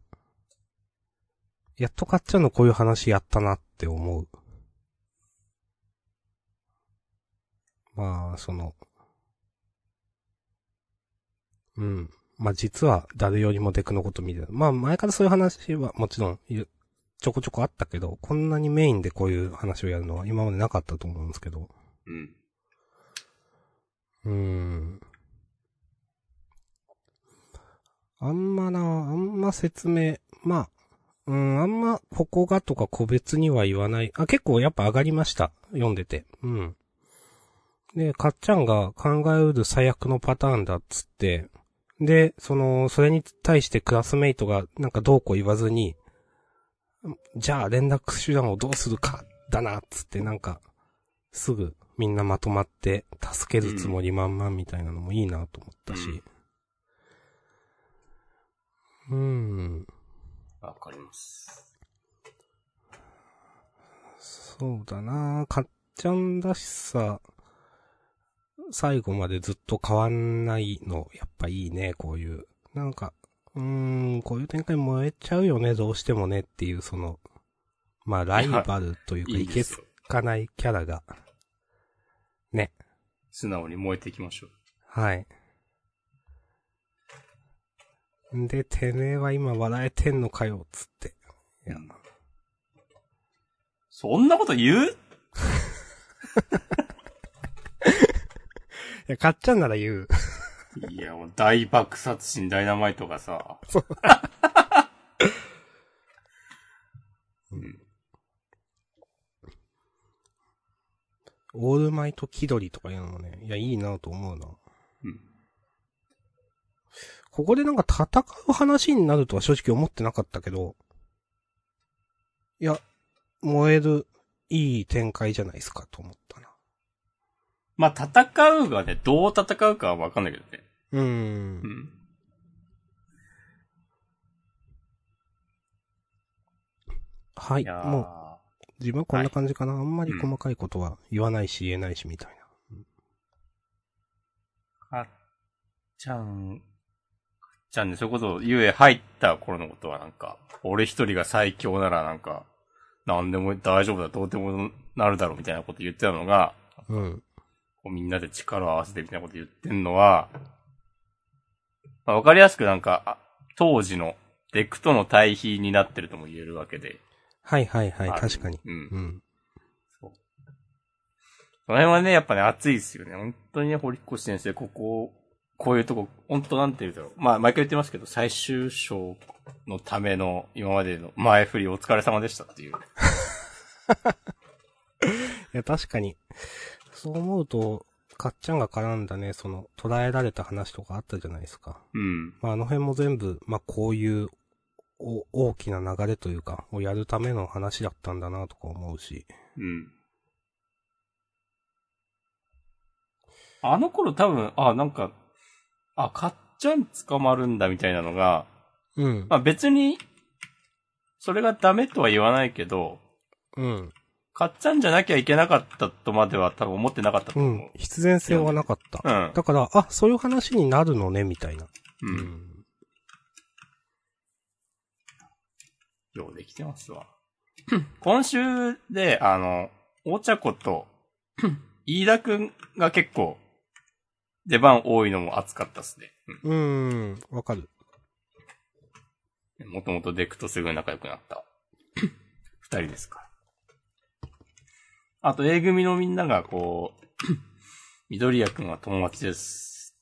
やっとかっちゃんのこういう話やったなって思う。まあ、その、うん。まあ実は誰よりもデクのこと見てる。まあ前からそういう話はもちろんちょこちょこあったけど、こんなにメインでこういう話をやるのは今までなかったと思うんですけど。うん。うーん。あんまな、あんま説明、まあ、うん、あんまここがとか個別には言わない。あ、結構やっぱ上がりました。読んでて。うん。で、かっちゃんが考えうる最悪のパターンだっつって、で、その、それに対してクラスメイトがなんかどうこう言わずに、じゃあ連絡手段をどうするか、だな、つってなんか、すぐみんなまとまって助けるつもり満々みたいなのもいいなと思ったし。うん。わかります。そうだなかっちゃんらしさ、最後までずっと変わんないの、やっぱいいね、こういう。なんか、うーん、こういう展開燃えちゃうよね、どうしてもねっていう、その、まあ、ライバルというか、いけつ。かないキャラが、ね、素直に燃えていきましょう。はい。んで、てめえは今笑えてんのかよ、つって。いや、そんなこと言う？いや、かっちゃんなら言う。いや、もう大爆殺神ダイナマイトがさ。うん。オールマイト気取りとかいうのもね、いや、いいなと思うな。うん。ここでなんか戦う話になるとは正直思ってなかったけど、いや、燃える、いい展開じゃないですかと思ったな。まあ、戦うがね、どう戦うかはわかんないけどね。うー。うんん。はいい。もう、自分はこんな感じかな。あんまり細かいことは言わないし言えないしみたいな。かっちゃん、かっちゃんね、そういうことを、ゆえ入った頃のことはなんか、俺一人が最強ならなんか、なんでも大丈夫だ、どうでもなるだろうみたいなこと言ってたのが、うん。こうみんなで力を合わせてみたいなこと言ってんのは、まあ、わかりやすくなんか、あ当時のデクとの対比になってるとも言えるわけで。はいはいはい、あ確かに。うん。うん。その辺はね、やっぱね、熱いですよね。本当にね、堀越先生、ここ、こういうとこ、本当なんて言うんだろう。まあ、毎回言ってますけど、最終章のための今までの前振りお疲れ様でしたっていう。いや、確かに。そう思うと、かっちゃんが絡んだね、その、捉えられた話とかあったじゃないですか。うん。まあ、あの辺も全部、まあ、こういう、お、大きな流れというか、をやるための話だったんだなとか思うし。うん。あの頃多分、あ、なんか、あ、かっちゃん捕まるんだみたいなのが、うん。まあ別に、それがダメとは言わないけど、うん。買っちゃうんじゃなきゃいけなかったとまでは多分思ってなかったとう思う。ん。必然性はなかった。うん。だから、あ、そういう話になるのね、みたいな。うん。ん。ようできてますわ。今週で、あの、お茶子と、飯田くんが結構、出番多いのも熱かったっすね。うーん、わかる。うん。もともとデクとすぐ仲良くなった。二人ですから。あと、A 組のみんながこう、緑谷くんは友達です。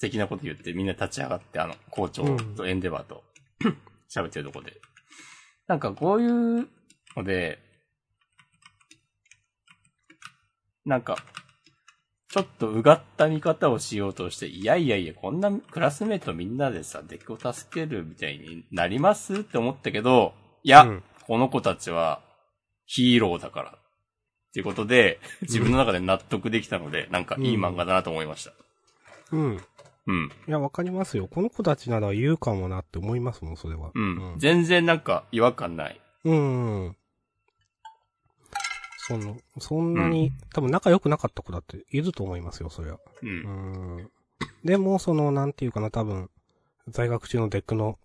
的なこと言ってみんな立ち上がって、あの、校長とエンデバーと喋ってるとこで。なんかこういうので、なんか、ちょっとうがった見方をしようとして、いやいやいや、こんなクラスメイトみんなでさ、デクを助けるみたいになります？って思ったけど、いや、うんこの子たちはヒーローだから。っていうことで、自分の中で納得できたので、なんかいい漫画だなと思いました。うん。うん。いや、わかりますよ。この子たちなら言うかもなって思いますもん、それは。うん。全然なんか違和感ない。うん。うん。その、そんなに、多分仲良くなかった子だっていると思いますよ、そりゃ。う。うんん。でも、その、なんていうかな、多分、在学中のデクの、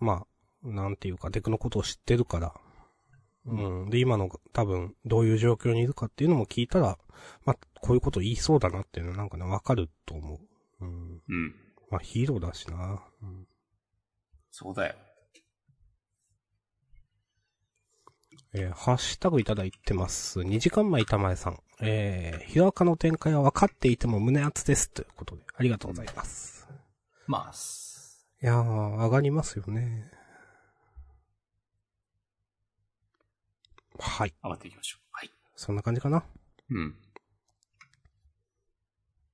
まあ、なんていうか、デクのことを知ってるから、うん。で、今の多分、どういう状況にいるかっていうのも聞いたら、まあ、こういうこと言いそうだなっていうのはなんかね、わかると思う。うん。うん。まあ、ヒーローだしな。うん。そうだよ。えーハッシュタグいただいてます。2時間前玉江さん。えー、ヒロアカの展開は分かっていても胸熱です。ということで、ありがとうございます。まあ、すいやー、上がりますよね。はい。上がっていきましょう。はい。そんな感じかな？うん。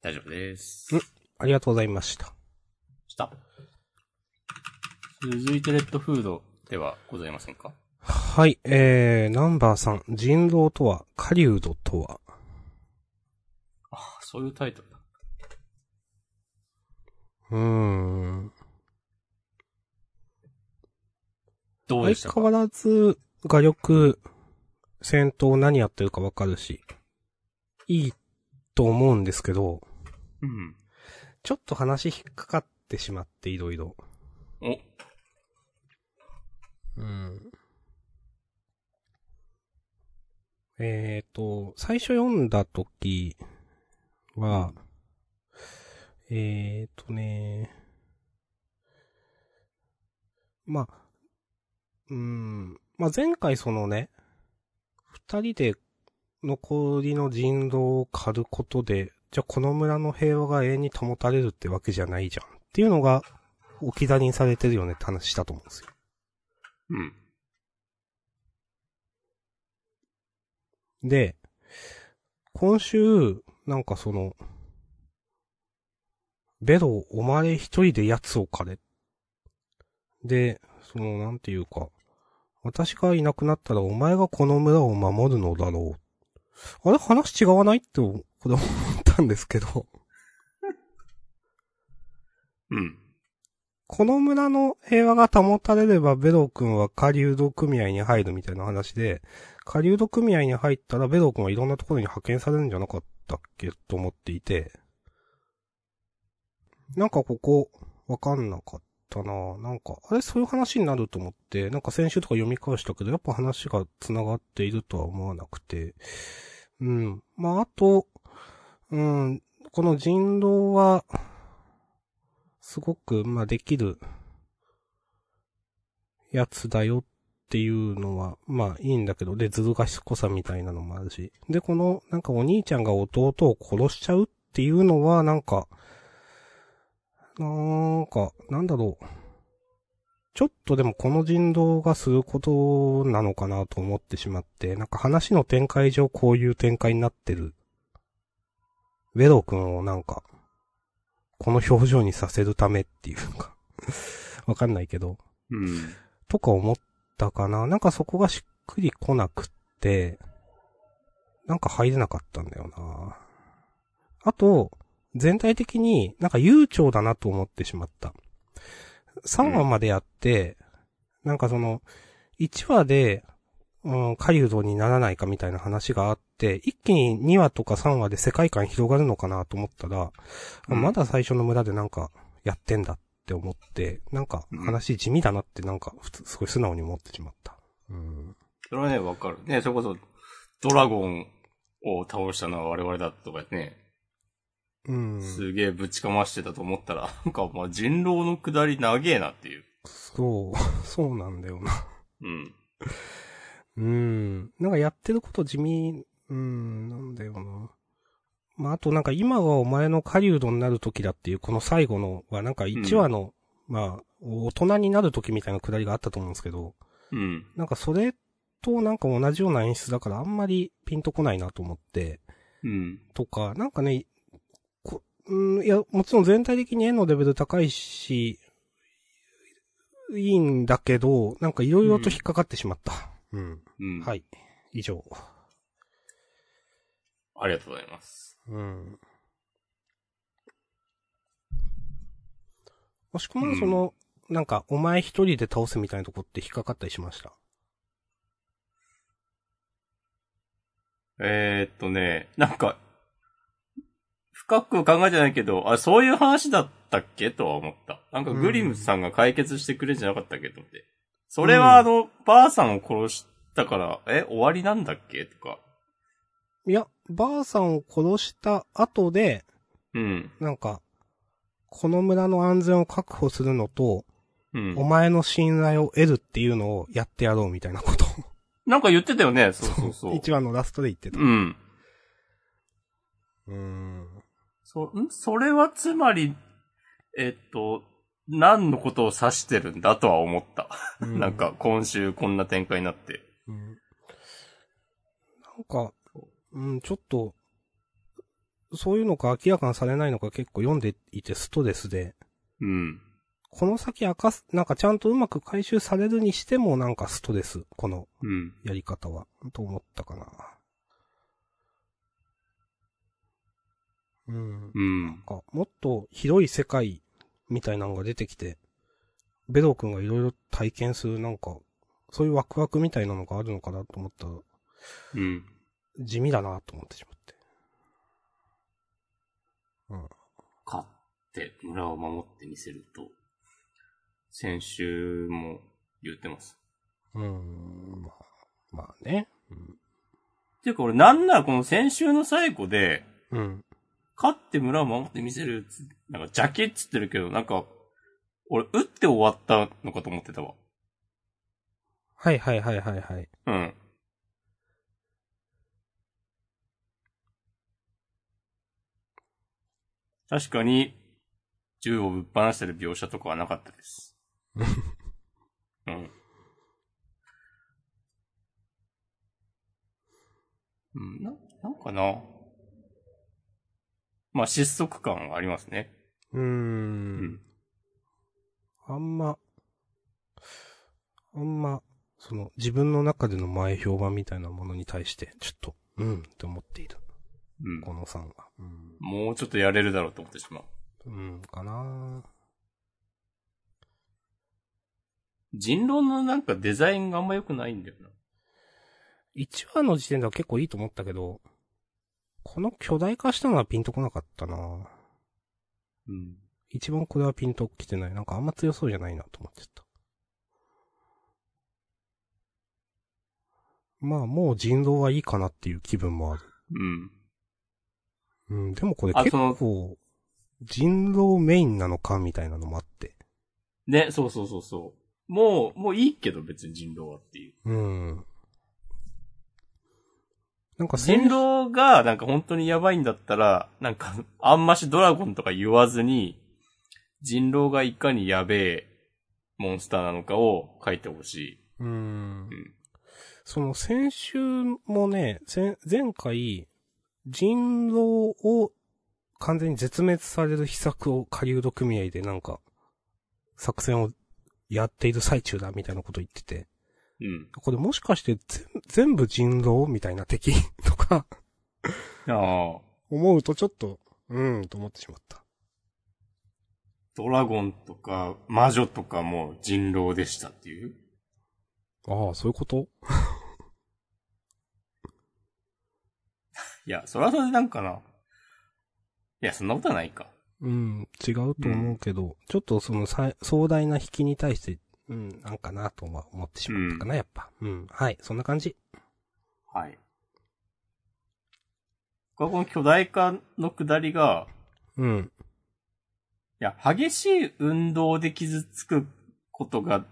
大丈夫です。うんありがとうございました。した。続いてレッドフードではございませんか？はい、えー、ナンバーさん、人狼とは、狩人とは？ああ、そういうタイトルだ。うーん。相どうでしたか？変わらず、画力、戦闘何やってるかわかるし、いいと思うんですけど、うん。ちょっと話引っかかってしまって、いろいろ。お、うん。えっ、と、最初読んだ時は、えっ、とね、まあ、うん、まあ、前回そのね、二人で残りの人狼を狩ることで、じゃあこの村の平和が永遠に保たれるってわけじゃないじゃん。っていうのが置き去りにされてるよねって話したと思うんですよ。うん。で、今週、なんかその、ベロ、お前一人で奴を狩れ。で、その、なんていうか、私がいなくなったらお前がこの村を守るのだろう。あれ話違わない？って、これ思ったんですけど、うん。この村の平和が保たれればベロ君は狩人組合に入るみたいな話で、狩人組合に入ったらベロ君はいろんなところに派遣されるんじゃなかったっけ？と思っていて、なんかここ、わかんなかったななんか、あれそういう話になると思って、なんか先週とか読み返したけど、やっぱ話が繋がっているとは思わなくて、うん。まあ、あと、うん、この人狼は、すごく、まあ、できる、やつだよっていうのは、まあ、いいんだけど、で、ずる賢さみたいなのもあるし。で、この、なんかお兄ちゃんが弟を殺しちゃうっていうのは、なんか、なんか、なんだろう。ちょっとでもこの人狼がすることなのかなと思ってしまって、なんか話の展開上こういう展開になってる。ウェロ君をなんか、この表情にさせるためっていうか、わかんないけど、うん。とか思ったかな。なんかそこがしっくりこなくって、なんか入れなかったんだよな。あと、全体的になんか悠長だなと思ってしまった。3話までやって、なんかその、1話で、うん、狩人にならないかみたいな話があって、一気に2話とか3話で世界観広がるのかなと思ったら、うんまだ最初の村でなんかやってんだって思って、なんか話地味だなってなんか普通、すごい素直に思ってしまった。うん。それはね、わかる。ね、それこそ、ドラゴンを倒したのは我々だとかね、うん。すげえぶちかましてたと思ったら、なんかまあ人狼の下り長えなっていう。そう、そうなんだよな。うん。うん。なんかやってること地味、うん、なんだよな。まあ、あとなんか今はお前の狩人になる時だっていうこの最後のはなんか1話の、まあ、大人になる時みたいなくだりがあったと思うんですけど、うん。なんかそれとなんか同じような演出だからあんまりピンとこないなと思って、うん。とか、なんかね、こうん、いや、もちろん全体的に絵のレベル高いし、いいんだけど、なんかいろいろと引っかかってしまった。うん。うん。はい。以上。ありがとうございます。うん。もしくはその、なんか、お前一人で倒すみたいなとこって引っかかったりしました？えー、っとね、なんか、深く考えてないけど、あ、そういう話だったっけ？とは思った。なんかグリムさんが解決してくれんじゃなかったっけ？と思って。それはあの、ばあさんを殺したから、え、終わりなんだっけ？とか。いや、ばあさんを殺した後で、うん。なんか、この村の安全を確保するのと、うんお。前の信頼を得るっていうのをやってやろうみたいなことを。なんか言ってたよね。そうそうそう。一話のラストで言ってた。うん。うーん。そ、ん？それはつまり、えっと、何のことを指してるんだとは思った。なんか、今週こんな展開になって。うん。なんか、うん、ちょっと、そういうのか明らかにされないのか結構読んでいてストレスで、うん。この先明かす、なんかちゃんとうまく回収されるにしてもなんかストレス、このうん。やり方は、と思ったかな。うん。うんなん。か、もっと広い世界みたいなのが出てきて、ベロ君がいろいろ体験するなんか、そういうワクワクみたいなのがあるのかなと思ったら、うん。地味だなと思ってしまって。勝って村を守ってみせると、先週も言ってます。うーん、まあ、まあね。ていうか俺なんならこの先週の最後で、うん。うん。勝って村を守ってみせるつ、なんか邪気っつってるけど、なんか、俺打って終わったのかと思ってたわ。はいはいはいはいはい。うん。確かに、銃をぶっ放してる描写とかはなかったです。うん。うん、な、なんかな。まあ、失速感はありますね。うー。うんん。あんま、あんま、その、自分の中での前評判みたいなものに対して、ちょっと、うん、って思っている。うん。このさんは。うん。もうちょっとやれるだろうと思ってしまう。うん、かな人狼のなんかデザインがあんま良くないんだよな。1話の時点では結構いいと思ったけど、この巨大化したのはピンとこなかったなうん。一番これはピンときてない。なんかあんま強そうじゃないなと思ってた。まあもう人狼はいいかなっていう気分もある。うん。うん、でもこれ結構、人狼メインなのかみたいなのもあって。ね、そうそうそうそう。もう、もういいけど別に人狼はっていう。うん。なんか先人狼がなんか本当にやばいんだったら、なんか、あんましドラゴンとか言わずに、人狼がいかにやべえモンスターなのかを書いてほしい。うんうん。その先週もね、先前回、人狼を完全に絶滅される秘策を狩人組合でなんか、作戦をやっている最中だみたいなこと言ってて、うん。これもしかして全全部人狼みたいな敵 とかああ。思うとちょっと、うーんと思ってしまった。ドラゴンとか魔女とかも人狼でしたっていう？ああ、そういうこと？いや、それはそれでなんかな。いや、そんなことはないか。うん、違うと思うけど、ちょっとそのさ壮大な引きに対して、うん、なんかなとは思ってしまったかな、やっぱ。うん、はい、そんな感じ。はい。この巨大化の下りが、うん。いや、激しい運動で傷つくことが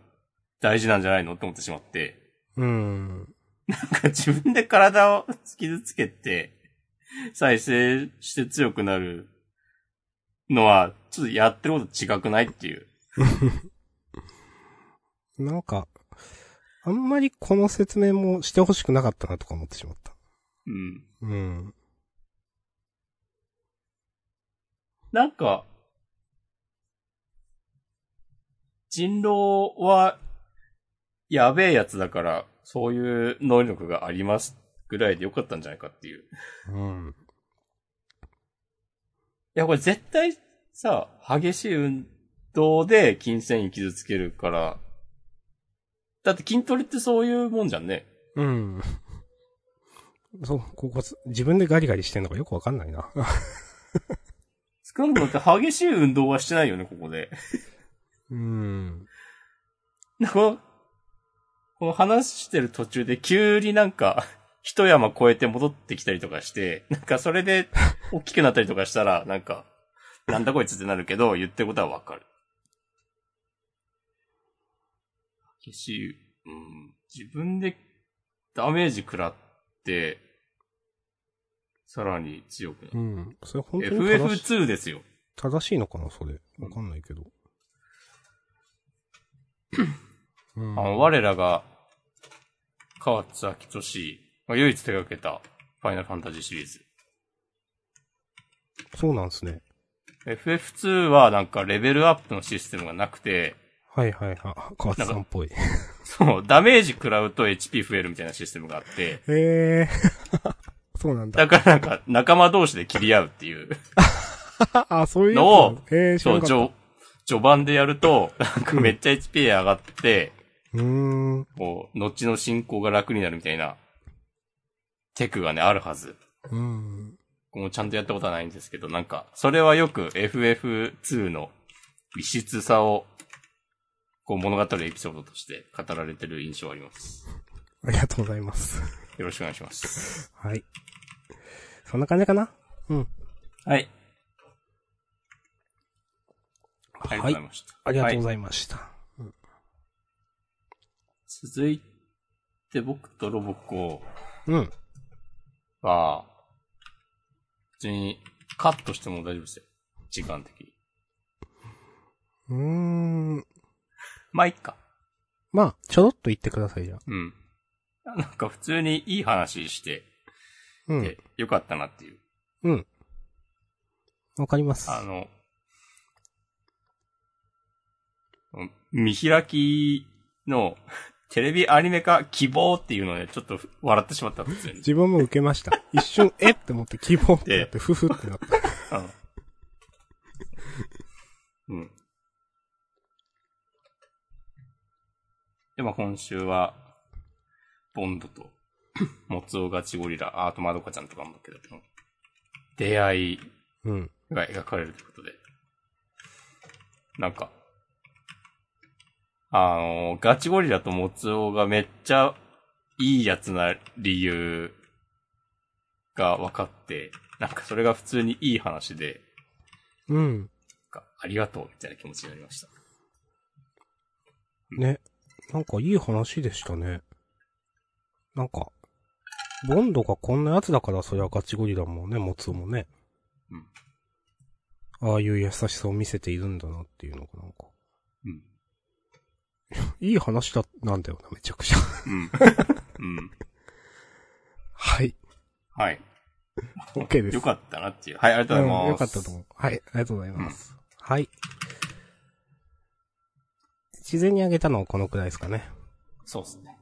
大事なんじゃないのって思ってしまって。うん。なんか自分で体を傷つけて、再生して強くなるのは、ちょっとやってること違くないっていう。なんか、あんまりこの説明もしてほしくなかったなとか思ってしまった。うん。うん。なんか、人狼は、やべえやつだから、そういう能力がありますぐらいでよかったんじゃないかっていう。いうん。や、これ絶対さ、激しい運動で筋繊維傷つけるから、だって筋トレってそういうもんじゃんね。うん。そう、ここ、自分でガリガリしてんのかよくわかんないな。少なくとも激しい運動はしてないよね、ここで。うん。なんかこの、この話してる途中で急になんか、一山越えて戻ってきたりとかして、なんかそれで大きくなったりとかしたら、なんか、なんだこいつってなるけど、言ってることはわかる。激しい、うん、自分でダメージ食らって、さらに強くなる。うん。それ本当に正し FF2 ですよ。正しいのかなそれ。わかんないけど。うんあの、我らが、河津明俊が唯一手掛けたファイナルファンタジーシリーズ。そうなんですね。FF2 はなんかレベルアップのシステムがなくて、はいはいはい。河津さんっぽい。そう、ダメージ食らうと HP 増えるみたいなシステムがあって、へえ。そうなんだ。だからなんか仲間同士で切り合うっていう あ、そういうのを、へえ、そう、序、序盤でやると、なんかめっちゃ HP 上がって、うーん。こう、後の進行が楽になるみたいな、テクがね、あるはず。うん。僕もちゃんとやったことはないんですけど、なんか、それはよく FF2 の異質さを、こう物語るエピソードとして語られてる印象あります。ありがとうございます。よろしくお願いします。はい。そんな感じかな？うん。はい。ありがとうごはいざい。ました。ありがとうごはいざいました。続いて僕とロボコうん。は、普通にカットしても大丈夫ですよ。時間的に。うーん。まあ、いっか。まあ、ちょろっと言ってください、じゃあ。うん。なんか普通にいい話してうんて。よかったなっていう。うん。わかります。あの、見開きの テレビアニメ化希望っていうのでちょっと笑ってしまった普通に。自分も受けました。一瞬、えって思って希望ってなって、ふふってなった。うん。うん。で、まあ今週は、ボンドと、モツオガチゴリラ、ああとまどかちゃんとかもだけど、出会いうん。が描かれるということで。なんか、あの、ガチゴリラとモツオがめっちゃいいやつな理由が分かって、なんかそれが普通にいい話で、うん。ありがとうみたいな気持ちになりました。ね。なんかいい話でしたね。なんか、ボンドがこんなやつだからそりゃガチゴリラもね、モツオもね。うん。ああいう優しさを見せているんだなっていうのがなんか。うん。いい話だ、なんだよな、めちゃくちゃ。うん。うん。はい。はい。OK です。よかったなっていう。はい、ありがとうございます。うんよかったと思う。はい、ありがとうございます。はい。自然にあげたのはこのくらいですかね。そうですね。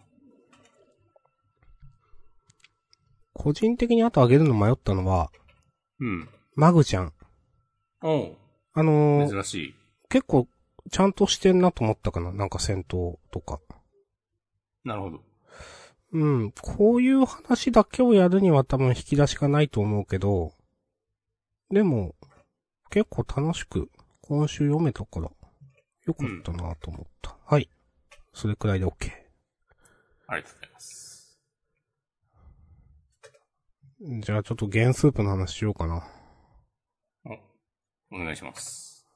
個人的にあとあげるの迷ったのは、うん。マグちゃん。おうあのー、珍しい。結構、ちゃんとしてんなと思ったかななんか戦闘とか。なるほど。うん、こういう話だけをやるには多分引き出しがないと思うけど、でも、結構楽しく今週読めたから、よかったなと思った。はい。それくらいで OK。ありがとうございます。じゃあちょっとゲンスープの話しようかな。お願いします。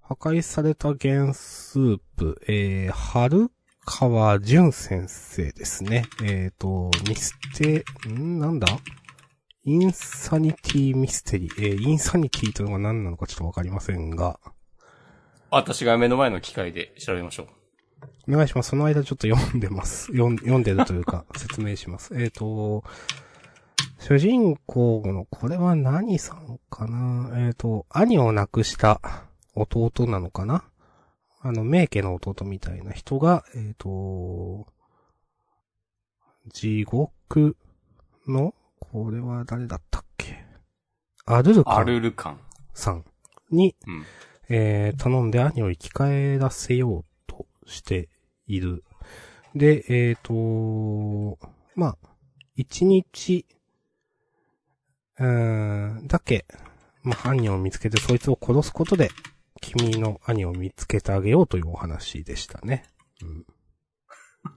破壊されたゲンスープ、えー、春川淳先生ですね。えーと、ミステ、ん？なんだ？インサニティミステリー。えー、インサニティというのが何なのかちょっとわかりませんが、私が目の前の機械で調べましょう。お願いします。その間ちょっと読んでます。読ん読んでるというか、説明します。えっ、と、主人公の、これは何さんかな？えっ、と、兄を亡くした弟なのかな？あの、名家の弟みたいな人が、えっ、と、地獄の、これは誰だったっけ？アルルカアンルル感。さんに、うん。えー頼んで兄を生き返らせようとしている。で、えっ、と、まあ、一日、うーん、だけ、まあ、犯人を見つけてそいつを殺すことで、君の兄を見つけてあげようというお話でしたね。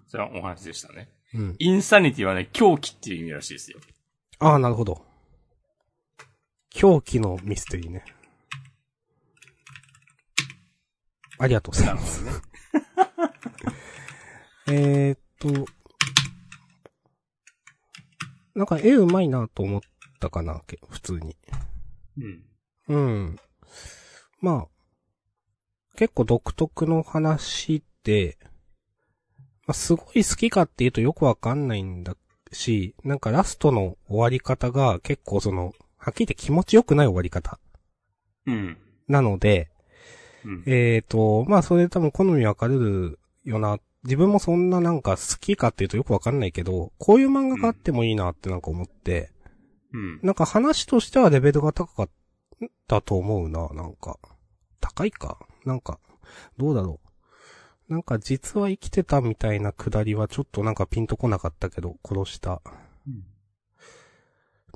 それはお話でしたね。うん。うん。インサニティはね、狂気っていう意味らしいですよ。ああ、なるほど。狂気のミステリーね。ありがとうございます。ね。えーっと、なんか絵うまいなと思ったかな、け普通に。うん。うん。まあ、結構独特の話で、まあ、すごい好きかっていうとよくわかんないんだし、なんかラストの終わり方が結構その、はっきり言って気持ちよくない終わり方うん。なので、うん。えーと、まあそれで多分好み分かれるよな。自分もそんななんか好きかっていうとよくわかんないけど、こういう漫画があってもいいなってなんか思って、うん。なんか話としてはレベルが高かったと思うな、なんか。高いか？なんか、どうだろう？なんか実は生きてたみたいなくだりはちょっとなんかピンとこなかったけど、殺した。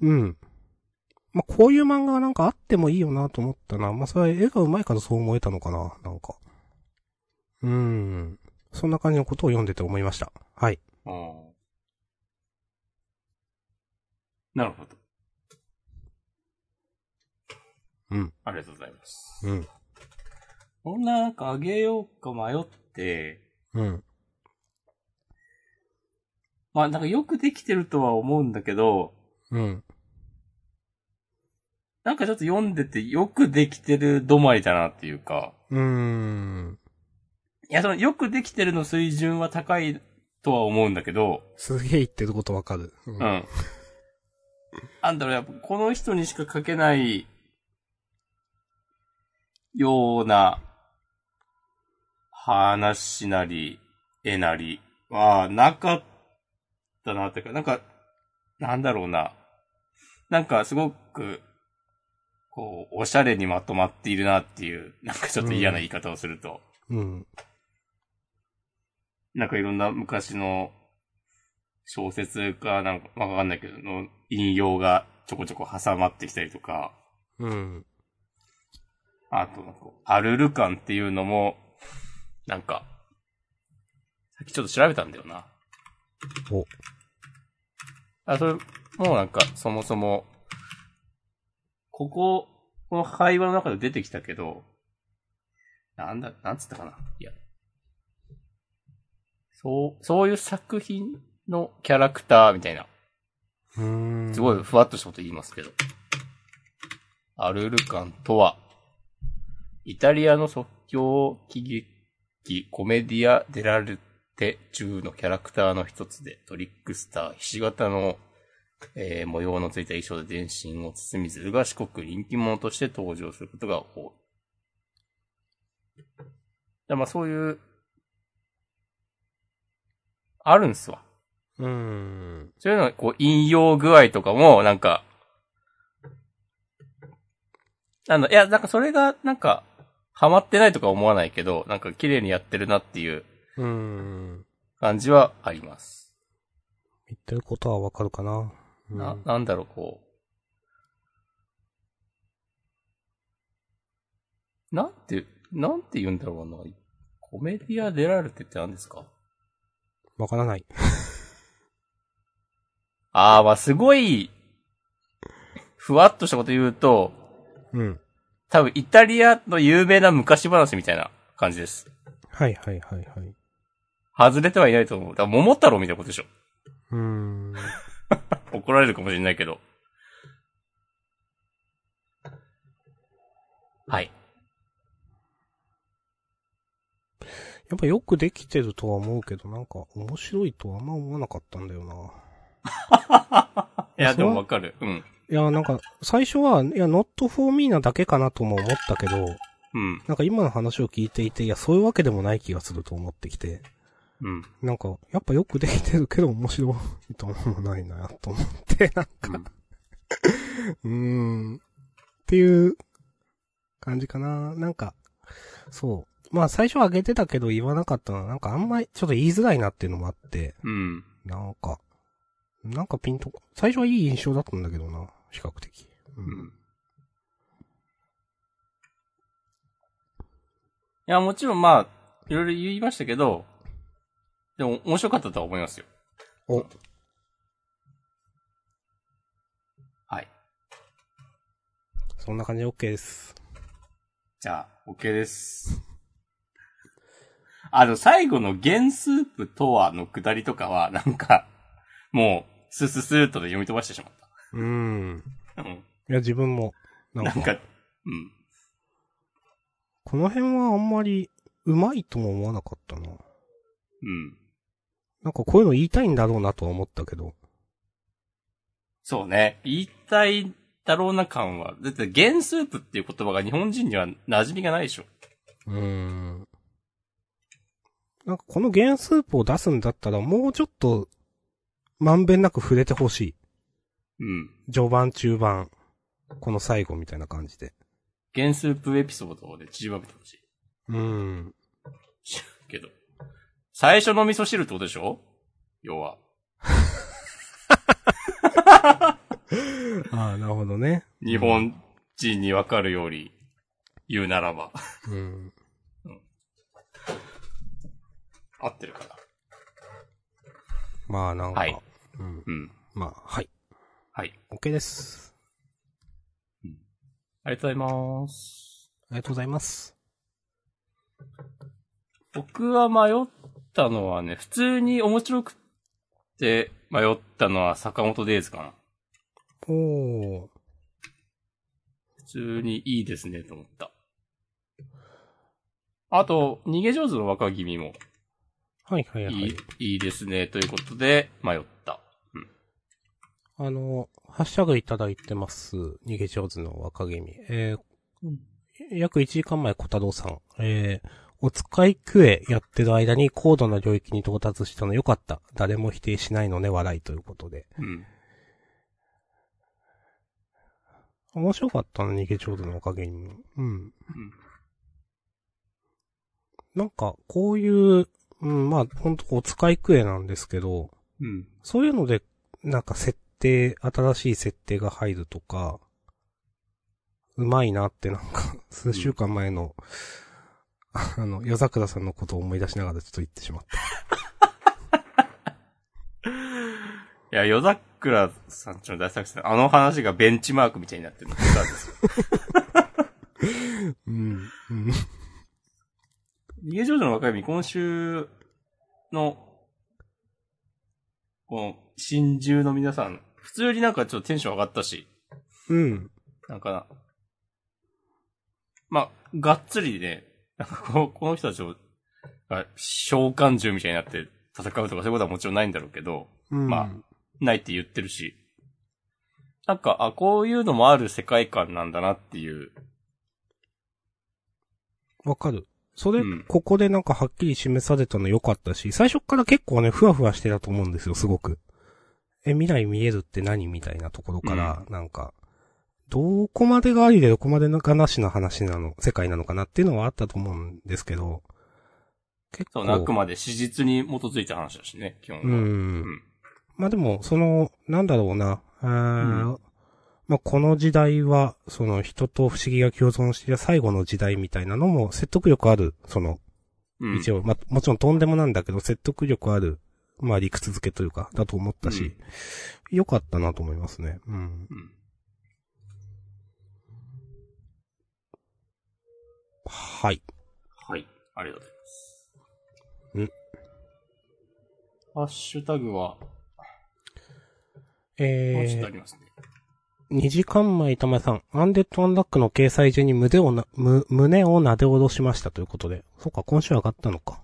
うん。まあ、こういう漫画がなんかあってもいいよなと思ったな。まあ、それは絵が上手いからそう思えたのかななんか。うーん。そんな感じのことを読んでて思いました。はい。あーなるほど。うん。ありがとうございます。うん。こんななんかあげようか迷って、うん。まあなんかよくできてるとは思うんだけど、うん。なんかちょっと読んでてよくできてる止まりだなっていうか、うーん。いやそのよくできてるの水準は高いとは思うんだけど、すげえ言ってることわかる。うう。ん。なんだろう、やっぱこの人にしか書けないような話なり、絵なりはなかったなっていうか、なんか、なんだろうな。なんかすごく、こう、おしゃれにまとまっているなっていう、なんかちょっと嫌な言い方をすると、うん。なんかいろんな昔の小説かなんかわかんないけど、の引用がちょこちょこ挟まってきたりとか、うん。あとアルル感っていうのも、なんか、さっきちょっと調べたんだよな。お。あ、それ、もうなんか、そもそも、ここ、この会話の中で出てきたけど、なんだ、なんつったかな？いや。そう、そういう作品のキャラクターみたいな。すごいふわっとしたこと言いますけど。アルルカンとは、イタリアの即興喜劇コメディア・デラルテ中のキャラクターの一つで、トリックスター、ひし形の、えー模様のついた衣装で全身を包みずる賢く人気者として登場することが多い。でまあそういう、あるんすわ。うーん。そういうの、こう、引用具合とかも、なんか、あの、いや、なんかそれが、なんか、ハマってないとか思わないけど、なんか綺麗にやってるなっていううーん。感じはあります。言ってることはわかるかな。うんな、なんだろう、こう。なんて、なんて言うんだろうな。コメディアデラルテって何ですか？わからない。あー、まあ、すごい、ふわっとしたこと言うと、うん。多分イタリアの有名な昔話みたいな感じです。はいはいはいはい。外れてはいないと思う。だから桃太郎みたいなことでしょ。うーん。怒られるかもしれないけど。はい。やっぱよくできてるとは思うけど、なんか面白いとはあんま思わなかったんだよな。いや、でもわかる。うん。いや、なんか、最初は、いや、not for me なだけかなとも思ったけど、うん。なんか今の話を聞いていて、いや、そういうわけでもない気がすると思ってきて、うん。なんか、やっぱよくできてるけど面白いと思わないな、と思って、なんか、うーん、っていう感じかな。なんか、そう。まあ最初は上げてたけど言わなかったのは、なんかあんまりちょっと言いづらいなっていうのもあって、うん。なんか、なんかピンとこ、最初はいい印象だったんだけどな、比較的。う。うんん。いや、もちろんまあ、いろいろ言いましたけど、でも面白かったとは思いますよ。お、はい。そんな感じで OK です。じゃあ、OK です。あの、最後の原スープとはの下りとかは、なんか、もう、スースースーっとで読み飛ばしてしまっうーん。た。うん。いや、自分も、なんか、なんか、うん。この辺はあんまり、うまいとも思わなかったな。うん。なんかこういうの言いたいんだろうなとは思ったけど。そうね。言いたいだろうな感は。だって、原スープっていう言葉が日本人には馴染みがないでしょ。うーん。なんかこの原スープを出すんだったらもうちょっと、まんべんなく触れてほしい。うん。序盤、中盤、この最後みたいな感じで。原スープエピソードで縮まめてほしい。うーん。けど。最初の味噌汁ってことでしょ？要は。ああ、なるほどね。日本人にわかるように言うならば。うん。合ってるかな？まあなんか、はいうん。うん。まあ、はい。はい。OK です。ありがとうございます。ありがとうございます。僕は迷ったのはね、普通に面白くて迷ったのは坂本デイズかな。おー。普通にいいですねと思った。あと、逃げ上手の若君もはいはいはいいい、。いいですねということで迷った。あの、ハッシュタグいただいてます。逃げ上手の若君。えーうん約1時間前小太郎さん。えーお使いクエやってる間に高度な領域に到達したのよかった。誰も否定しないのね、笑いということで。うん。面白かったな、逃げ上手の若君も。うん。なんか、こういう、うん、まあ、ほんとお使いクエなんですけど、うん。そういうので、なんか設定、新しい設定が入るとか、うまいなってなんか、数週間前の、あの、夜桜さんのことを思い出しながらちょっと言ってしまった。いや、夜桜さんちの大作戦、あの話がベンチマークみたいになってるの、ですよ。うん、うん。逃げ上手の若君、今週の、この、新獣の皆さん、普通になんかちょっとテンション上がったし、うん。なんかな、まあ、がっつりね、なんかこのこの人たちを、あ召喚獣みたいになって戦うとかそういうことはもちろんないんだろうけど、うん。まないって言ってるし、なんか、あ、こういうのもある世界観なんだなっていう、わかる。それ、うんここでなんかはっきり示されたの良かったし、最初っから結構ね、ふわふわしてたと思うんですよ、すごく。え、未来見えるって何みたいなところから、なんか、どこまでがありでどこまでがなしの話なの、世界なのかなっていうのはあったと思うんですけど、結構。あくまで史実に基づいた話だしね、基本は。う。うんん。まあでも、その、なんだろうな。うんまあこの時代は、その人と不思議が共存している最後の時代みたいなのも説得力ある、その、うん。一応、まあもちろんとんでもなんだけど、説得力ある、まあ理屈付けというか、だと思ったし、良かったなと思いますね。うん。うん。はい。はい。ありがとうございます。うん。ハッシュタグは、えーね。2時間前玉井さん、アンデッドアンラックの掲載中に胸をな、む、胸を撫で下ろしましたということで。そうか、今週上がったのか。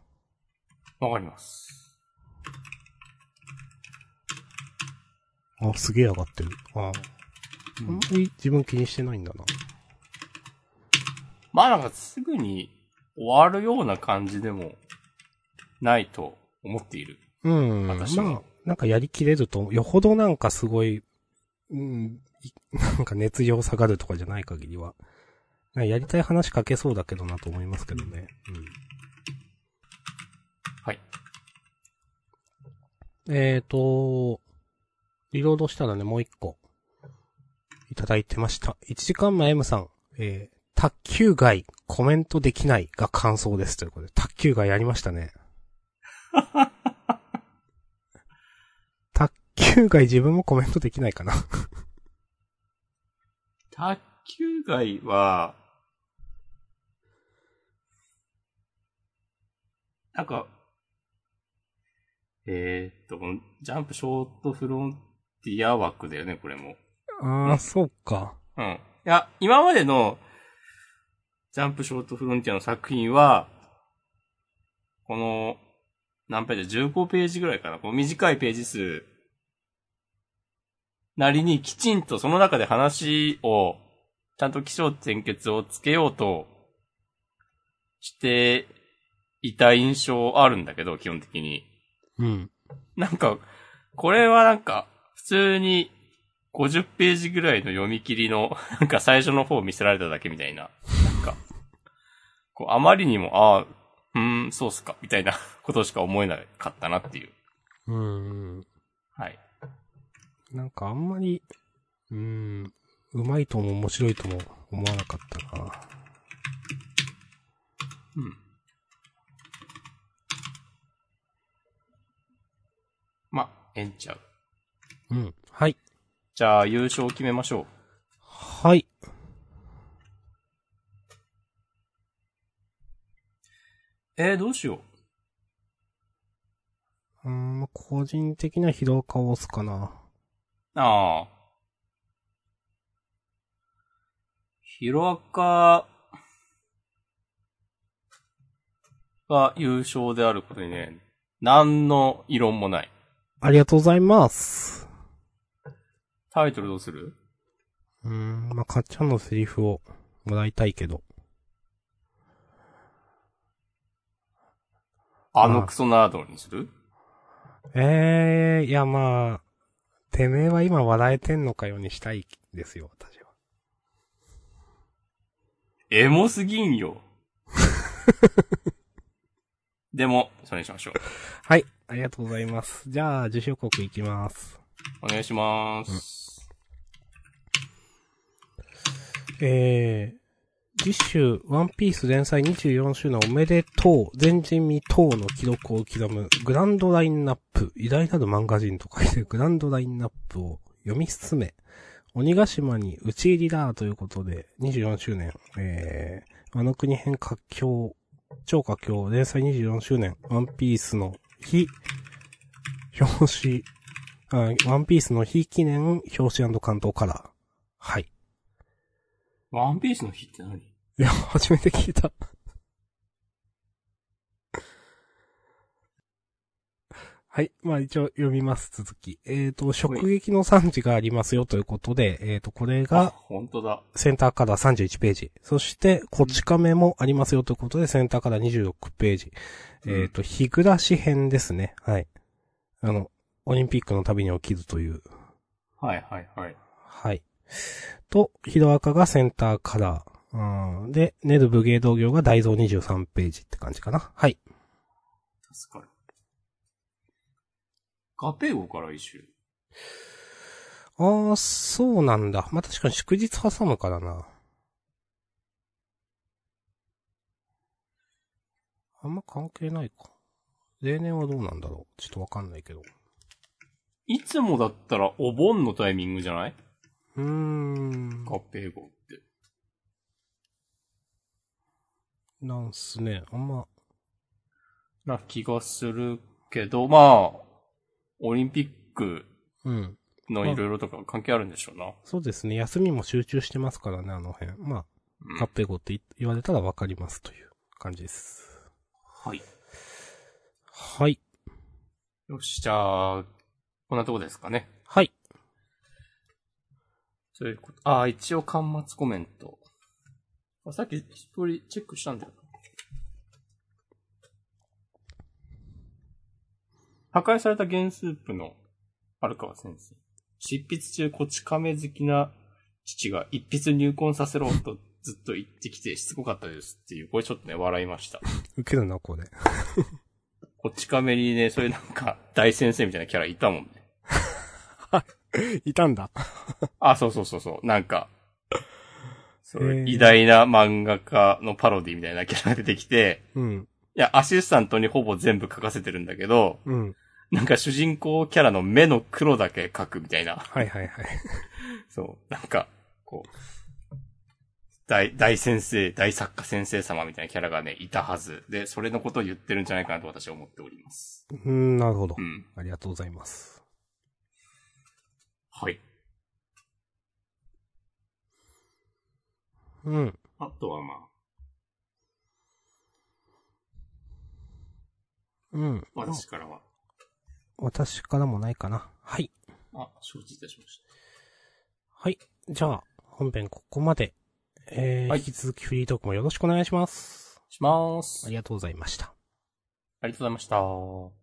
わかります。あ、すげえ上がってる。ああ。あんまり自分気にしてないんだな。まあなんかすぐに終わるような感じでもないと思っている。うん。私もまあ、なんかやりきれると、よほどなんかすごい、うん、いなんか熱量下がるとかじゃない限りは、やりたい話書けそうだけどなと思いますけどね。はい。うん。えーと、リロードしたらね、もう一個、いただいてました。1時間前 M さん、えー、卓球外コメントできないが感想ですということで、卓球外やりましたね。卓球外自分もコメントできないかな。卓球外は、なんか、えー、っと、ジャンプショートフロンティア枠だよね、これも。あー、そうか。うん。いや、今までの、ジャンプショートフロンティアの作品は、この、何ページ ?15 ページぐらいかな。この短いページ数、なりにきちんとその中で話を、ちゃんと気象転結をつけようと、していた印象あるんだけど、基本的に。うん。なんか、これはなんか、普通に50ページぐらいの読み切りの、なんか最初の方見せられただけみたいな。こう、あまりにも、ああ、うーん、そうっすか、みたいな ことしか思えなかったなっていう。うん。はい。なんかあんまり、うーん、うまいとも面白いとも思わなかったな。うん。ま、ええんちゃう。うん。はい。じゃあ、優勝を決めましょう。はい。えー、どうしよう。うーん、個人的なヒロアカを押すかな。ああ。ヒロアカが優勝であることにね、何の異論もない。ありがとうございます。タイトルどうする？うーん、まあ、かっちゃんのセリフをもらいたいけど。あのクソナードにする？ええー、いやまあ、てめえは今笑えてんのかよにしたいですよ、私は。エモすぎんよ。でも、それにしましょう。はい、ありがとうございます。じゃあ、受賞国いきます。お願いします。えー、次週、ワンピース連載24周年おめでとう、前人未到の記録を刻む、グランドラインナップ、偉大なる漫画人と書いて、グランドラインナップを読み進め、鬼ヶ島に打ち入りだということで、24周年、えー、あの国編活況、超佳境、連載24周年、ワンピースの非、表紙、あワンピースの非記念表紙関東カラー。はい。ワンピースの日って何？いや、初めて聞いた。はい。まあ一応読みます、続き。えっ、と、直撃の産地がありますよということで、えっ、と、これあ、が本当だ。センターカラー31ページ。そして、こち亀もありますよということで、センターカラー26ページ。うんえっ、と、日暮らし編ですね。はい。あの、オリンピックの旅に起きるという。はいはいはい。はい。と、ヒロアカがセンターカラー。うんで、ネル武芸道業が大蔵23ページって感じかな。はい。助かる。ガペーゴから一周。ああ、そうなんだ。まあ、確かに祝日挟むからな。あんま関係ないか。例年はどうなんだろう。ちょっとわかんないけど。いつもだったらお盆のタイミングじゃない？うーん。ガペーゴって。なんすね。あんま、な気がするけど、まあ、オリンピックうん。のいろいろとか関係あるんでしょうな。そうですね。休みも集中してますからね、あの辺。まうんあ、カッペゴって言言われたらわかりますという感じです。はい。はい。よし、じゃあ、こんなとこですかね。はい。そういうこと。ああ、一応、端末コメント。あさっき一人チェックしたんだよな。破壊された原スープの荒川先生。執筆中、こち亀好きな父が一筆入魂させろとずっと言ってきてしつこかったですっていう、これちょっとね、笑いました。受けるな、これ。こち亀にね、そういうなんか、大先生みたいなキャラいたもんね。いたんだ。あ、そうそうそうそう。なんか、そ偉大な漫画家のパロディみたいなキャラが出てきて、うん。いや、アシスタントにほぼ全部書かせてるんだけど、うん。なんか主人公キャラの目の黒だけ書くみたいな。はいはいはい。そう。なんか、こう、大、大先生、大作家先生様みたいなキャラがね、いたはず。で、それのことを言ってるんじゃないかなと私は思っております。うーん、なるほどう。ん。ありがとうございます。はい。うん。あとはまあ、うん。私からは、私からもないかな。はい。あ、承知いたしましはい。じゃあ、本編ここまで。えー、はい引き続きフリートークもよろしくお願いします。た。します。ありがとうございました。ありがとうございました。